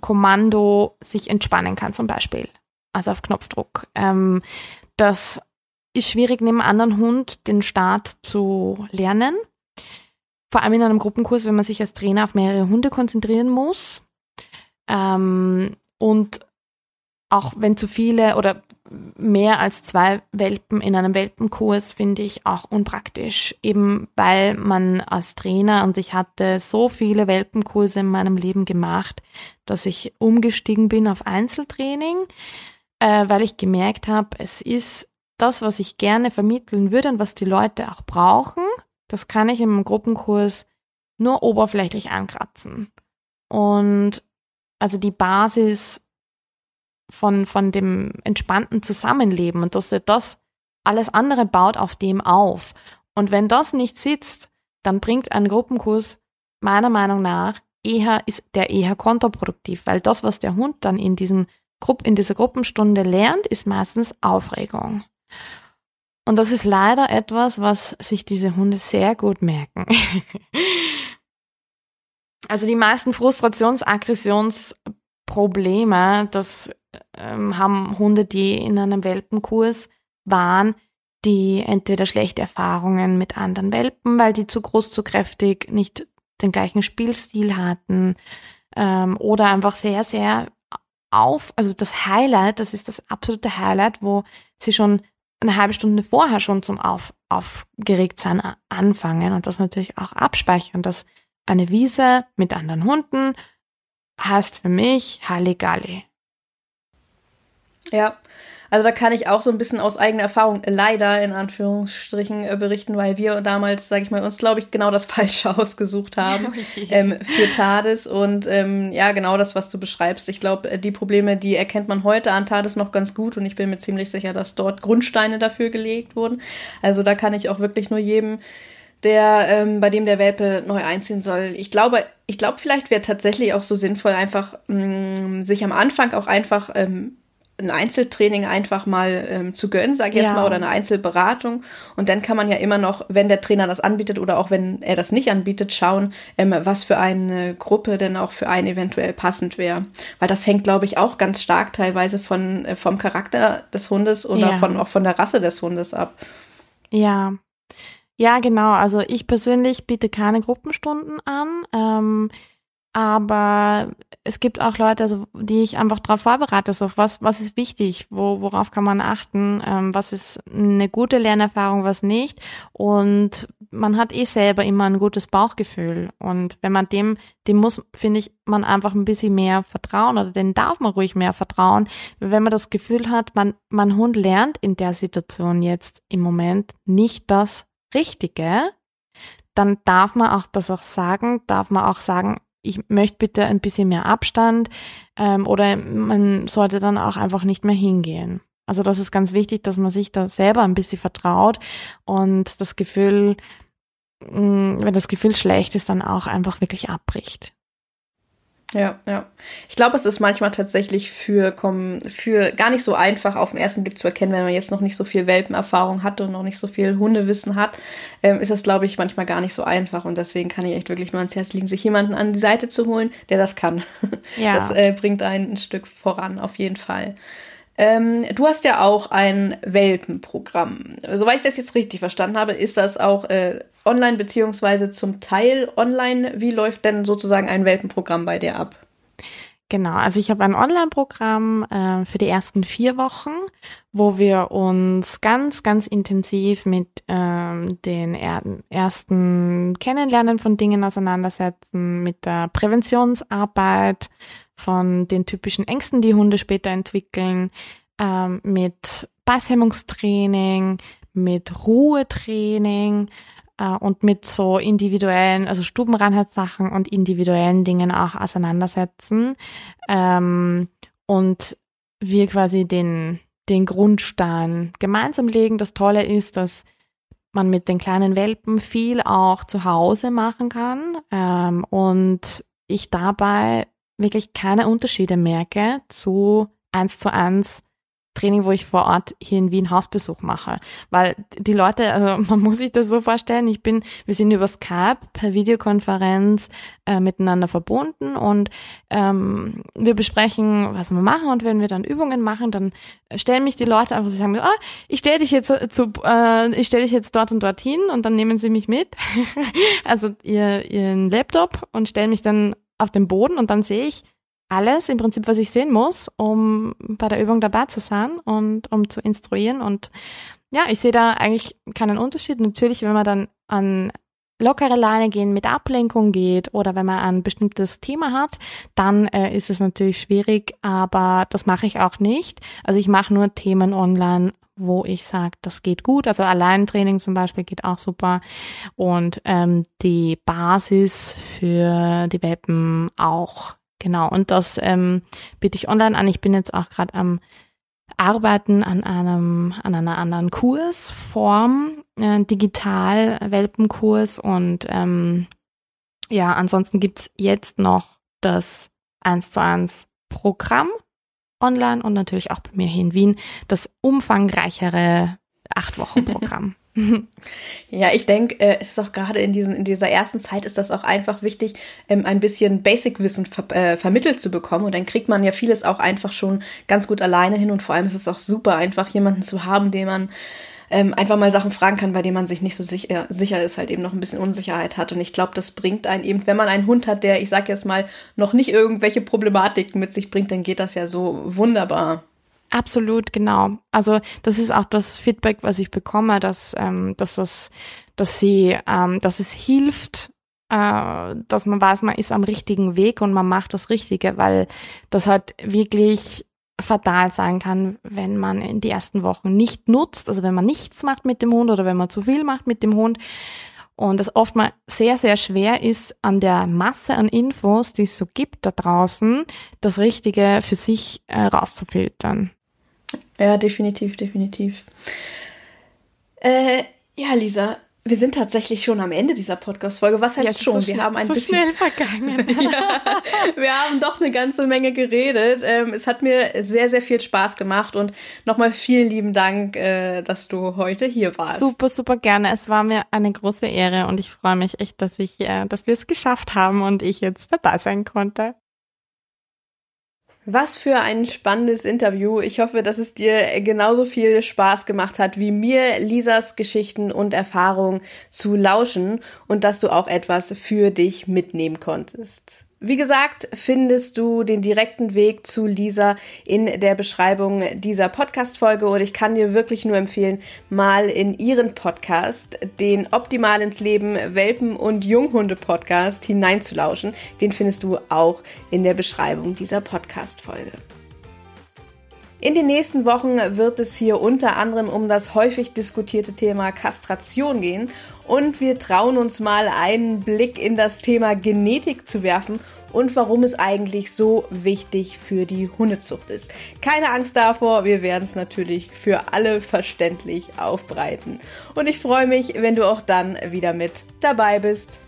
S2: Kommando sich entspannen kann, zum Beispiel. Also auf Knopfdruck. Ähm, das ist schwierig, neben einem anderen Hund den Start zu lernen. Vor allem in einem Gruppenkurs, wenn man sich als Trainer auf mehrere Hunde konzentrieren muss. Ähm, und auch wenn zu viele oder mehr als zwei Welpen in einem Welpenkurs finde ich auch unpraktisch, eben weil man als Trainer und ich hatte so viele Welpenkurse in meinem Leben gemacht, dass ich umgestiegen bin auf Einzeltraining, äh, weil ich gemerkt habe, es ist das, was ich gerne vermitteln würde und was die Leute auch brauchen, das kann ich im Gruppenkurs nur oberflächlich ankratzen. Und also die Basis von, von dem entspannten Zusammenleben und dass er das alles andere baut auf dem auf. Und wenn das nicht sitzt, dann bringt ein Gruppenkurs meiner Meinung nach eher, ist der eher kontraproduktiv, weil das, was der Hund dann in, diesem Grupp, in dieser Gruppenstunde lernt, ist meistens Aufregung. Und das ist leider etwas, was sich diese Hunde sehr gut merken. also die meisten Frustrations-, Aggressionsprobleme, das ähm, haben Hunde, die in einem Welpenkurs waren, die entweder schlechte Erfahrungen mit anderen Welpen, weil die zu groß, zu kräftig, nicht den gleichen Spielstil hatten ähm, oder einfach sehr, sehr auf, also das Highlight, das ist das absolute Highlight, wo sie schon eine halbe Stunde vorher schon zum auf, aufgeregt sein anfangen und das natürlich auch abspeichern, dass eine Wiese mit anderen Hunden heißt für mich Halligalli.
S1: Ja, also da kann ich auch so ein bisschen aus eigener Erfahrung leider in Anführungsstrichen äh, berichten, weil wir damals, sage ich mal, uns glaube ich genau das Falsche ausgesucht haben oh ähm, für TARDIS und ähm, ja, genau das, was du beschreibst. Ich glaube, äh, die Probleme, die erkennt man heute an TARDIS noch ganz gut und ich bin mir ziemlich sicher, dass dort Grundsteine dafür gelegt wurden. Also da kann ich auch wirklich nur jedem der ähm, bei dem der Welpe neu einziehen soll. Ich glaube, ich glaube, vielleicht wäre tatsächlich auch so sinnvoll, einfach mh, mm, sich am Anfang auch einfach ähm, ein Einzeltraining einfach mal ähm, zu gönnen, sage ich ja. jetzt mal, oder eine Einzelberatung. Und dann kann man ja immer noch, wenn der Trainer das anbietet oder auch wenn er das nicht anbietet, schauen, ähm, was für eine Gruppe denn auch für einen eventuell passend wäre. Weil das hängt, glaube ich, auch ganz stark teilweise von, äh, vom Charakter des Hundes oder ja. von, auch von der Rasse des Hundes ab.
S2: Ja. Ja, genau. Also ich persönlich biete keine Gruppenstunden an. Ähm, aber es gibt auch Leute, also, die ich einfach darauf vorbereite, so was, was ist wichtig, wo, worauf kann man achten, ähm, was ist eine gute Lernerfahrung, was nicht. Und man hat eh selber immer ein gutes Bauchgefühl. Und wenn man dem, dem muss, finde ich, man einfach ein bisschen mehr vertrauen oder den darf man ruhig mehr vertrauen. Wenn man das Gefühl hat, man, mein Hund lernt in der Situation jetzt im Moment nicht das Richtige, dann darf man auch das auch sagen, darf man auch sagen, ich möchte bitte ein bisschen mehr Abstand ähm, oder man sollte dann auch einfach nicht mehr hingehen. Also das ist ganz wichtig, dass man sich da selber ein bisschen vertraut und das Gefühl, mm, wenn das Gefühl schlecht ist, dann auch einfach wirklich abbricht.
S1: Ja, ja. Ich glaube, es ist manchmal tatsächlich für, für gar nicht so einfach auf den ersten Blick zu erkennen, wenn man jetzt noch nicht so viel Welpenerfahrung hat und noch nicht so viel Hundewissen hat, ähm, ist das, glaube ich, manchmal gar nicht so einfach. Und deswegen kann ich echt wirklich nur ans Herz legen, sich jemanden an die Seite zu holen, der das kann. Ja. Das äh, bringt einen ein Stück voran, auf jeden Fall. Ähm, du hast ja auch ein Welpenprogramm. Soweit ich das jetzt richtig verstanden habe, ist das auch äh, online beziehungsweise zum Teil online. Wie läuft denn sozusagen ein Welpenprogramm bei dir ab?
S2: Genau, also ich habe ein Online-Programm äh, für die ersten vier Wochen, wo wir uns ganz, ganz intensiv mit ähm, den er ersten Kennenlernen von Dingen auseinandersetzen, mit der Präventionsarbeit von den typischen Ängsten, die Hunde später entwickeln, ähm, mit Beißhemmungstraining, mit Ruhetraining, äh, und mit so individuellen, also Stubenreinheitssachen und individuellen Dingen auch auseinandersetzen ähm, und wir quasi den, den Grundstein gemeinsam legen. Das Tolle ist, dass man mit den kleinen Welpen viel auch zu Hause machen kann ähm, und ich dabei wirklich keine Unterschiede merke zu eins zu eins Training, wo ich vor Ort hier in Wien Hausbesuch mache. Weil die Leute, also man muss sich das so vorstellen, ich bin, wir sind über Skype per Videokonferenz äh, miteinander verbunden und ähm, wir besprechen, was wir machen und wenn wir dann Übungen machen, dann stellen mich die Leute einfach, sie sagen, ah, ich stelle dich jetzt zu, äh, ich stelle dich jetzt dort und dort hin und dann nehmen sie mich mit, also ihr, ihren Laptop und stellen mich dann auf den Boden und dann sehe ich, alles im Prinzip, was ich sehen muss, um bei der Übung dabei zu sein und um zu instruieren. Und ja, ich sehe da eigentlich keinen Unterschied. Natürlich, wenn man dann an lockere Leine gehen mit Ablenkung geht oder wenn man ein bestimmtes Thema hat, dann äh, ist es natürlich schwierig, aber das mache ich auch nicht. Also ich mache nur Themen online, wo ich sage, das geht gut. Also Alleintraining zum Beispiel geht auch super. Und ähm, die Basis für die Welpen auch Genau, und das ähm, biete ich online an. Ich bin jetzt auch gerade am Arbeiten an einem, an einer anderen Kursform, äh, digital Welpenkurs und ähm, ja, ansonsten gibt's jetzt noch das 1 zu 1 Programm online und natürlich auch bei mir hier in Wien das umfangreichere acht Wochen Programm.
S1: ja, ich denke, äh, es ist auch gerade in, diesen, in dieser ersten Zeit ist das auch einfach wichtig, ähm, ein bisschen Basic-Wissen ver äh, vermittelt zu bekommen. Und dann kriegt man ja vieles auch einfach schon ganz gut alleine hin. Und vor allem ist es auch super, einfach jemanden zu haben, den man ähm, einfach mal Sachen fragen kann, bei denen man sich nicht so sicher, sicher ist, halt eben noch ein bisschen Unsicherheit hat. Und ich glaube, das bringt einen eben, wenn man einen Hund hat, der, ich sag jetzt mal, noch nicht irgendwelche Problematiken mit sich bringt, dann geht das ja so wunderbar.
S2: Absolut, genau. Also das ist auch das Feedback, was ich bekomme, dass, ähm, dass, das, dass, sie, ähm, dass es hilft, äh, dass man weiß, man ist am richtigen Weg und man macht das Richtige, weil das halt wirklich fatal sein kann, wenn man in die ersten Wochen nicht nutzt, also wenn man nichts macht mit dem Hund oder wenn man zu viel macht mit dem Hund. Und es oft mal sehr, sehr schwer ist, an der Masse an Infos, die es so gibt da draußen, das Richtige für sich äh, rauszufiltern.
S1: Ja, definitiv, definitiv. Äh, ja, Lisa, wir sind tatsächlich schon am Ende dieser Podcast-Folge. Was heißt ja, schon?
S2: So
S1: wir haben ein
S2: so
S1: bisschen.
S2: schnell vergangen.
S1: ja, wir haben doch eine ganze Menge geredet. Ähm, es hat mir sehr, sehr viel Spaß gemacht und nochmal vielen lieben Dank, äh, dass du heute hier warst.
S2: Super, super gerne. Es war mir eine große Ehre und ich freue mich echt, dass ich, äh, dass wir es geschafft haben und ich jetzt dabei sein konnte.
S1: Was für ein spannendes Interview. Ich hoffe, dass es dir genauso viel Spaß gemacht hat, wie mir Lisas Geschichten und Erfahrungen zu lauschen und dass du auch etwas für dich mitnehmen konntest. Wie gesagt, findest du den direkten Weg zu Lisa in der Beschreibung dieser Podcast-Folge und ich kann dir wirklich nur empfehlen, mal in ihren Podcast, den Optimal ins Leben Welpen- und Junghunde-Podcast hineinzulauschen. Den findest du auch in der Beschreibung dieser Podcast-Folge. In den nächsten Wochen wird es hier unter anderem um das häufig diskutierte Thema Kastration gehen und wir trauen uns mal einen Blick in das Thema Genetik zu werfen und warum es eigentlich so wichtig für die Hundezucht ist. Keine Angst davor, wir werden es natürlich für alle verständlich aufbreiten. Und ich freue mich, wenn du auch dann wieder mit dabei bist.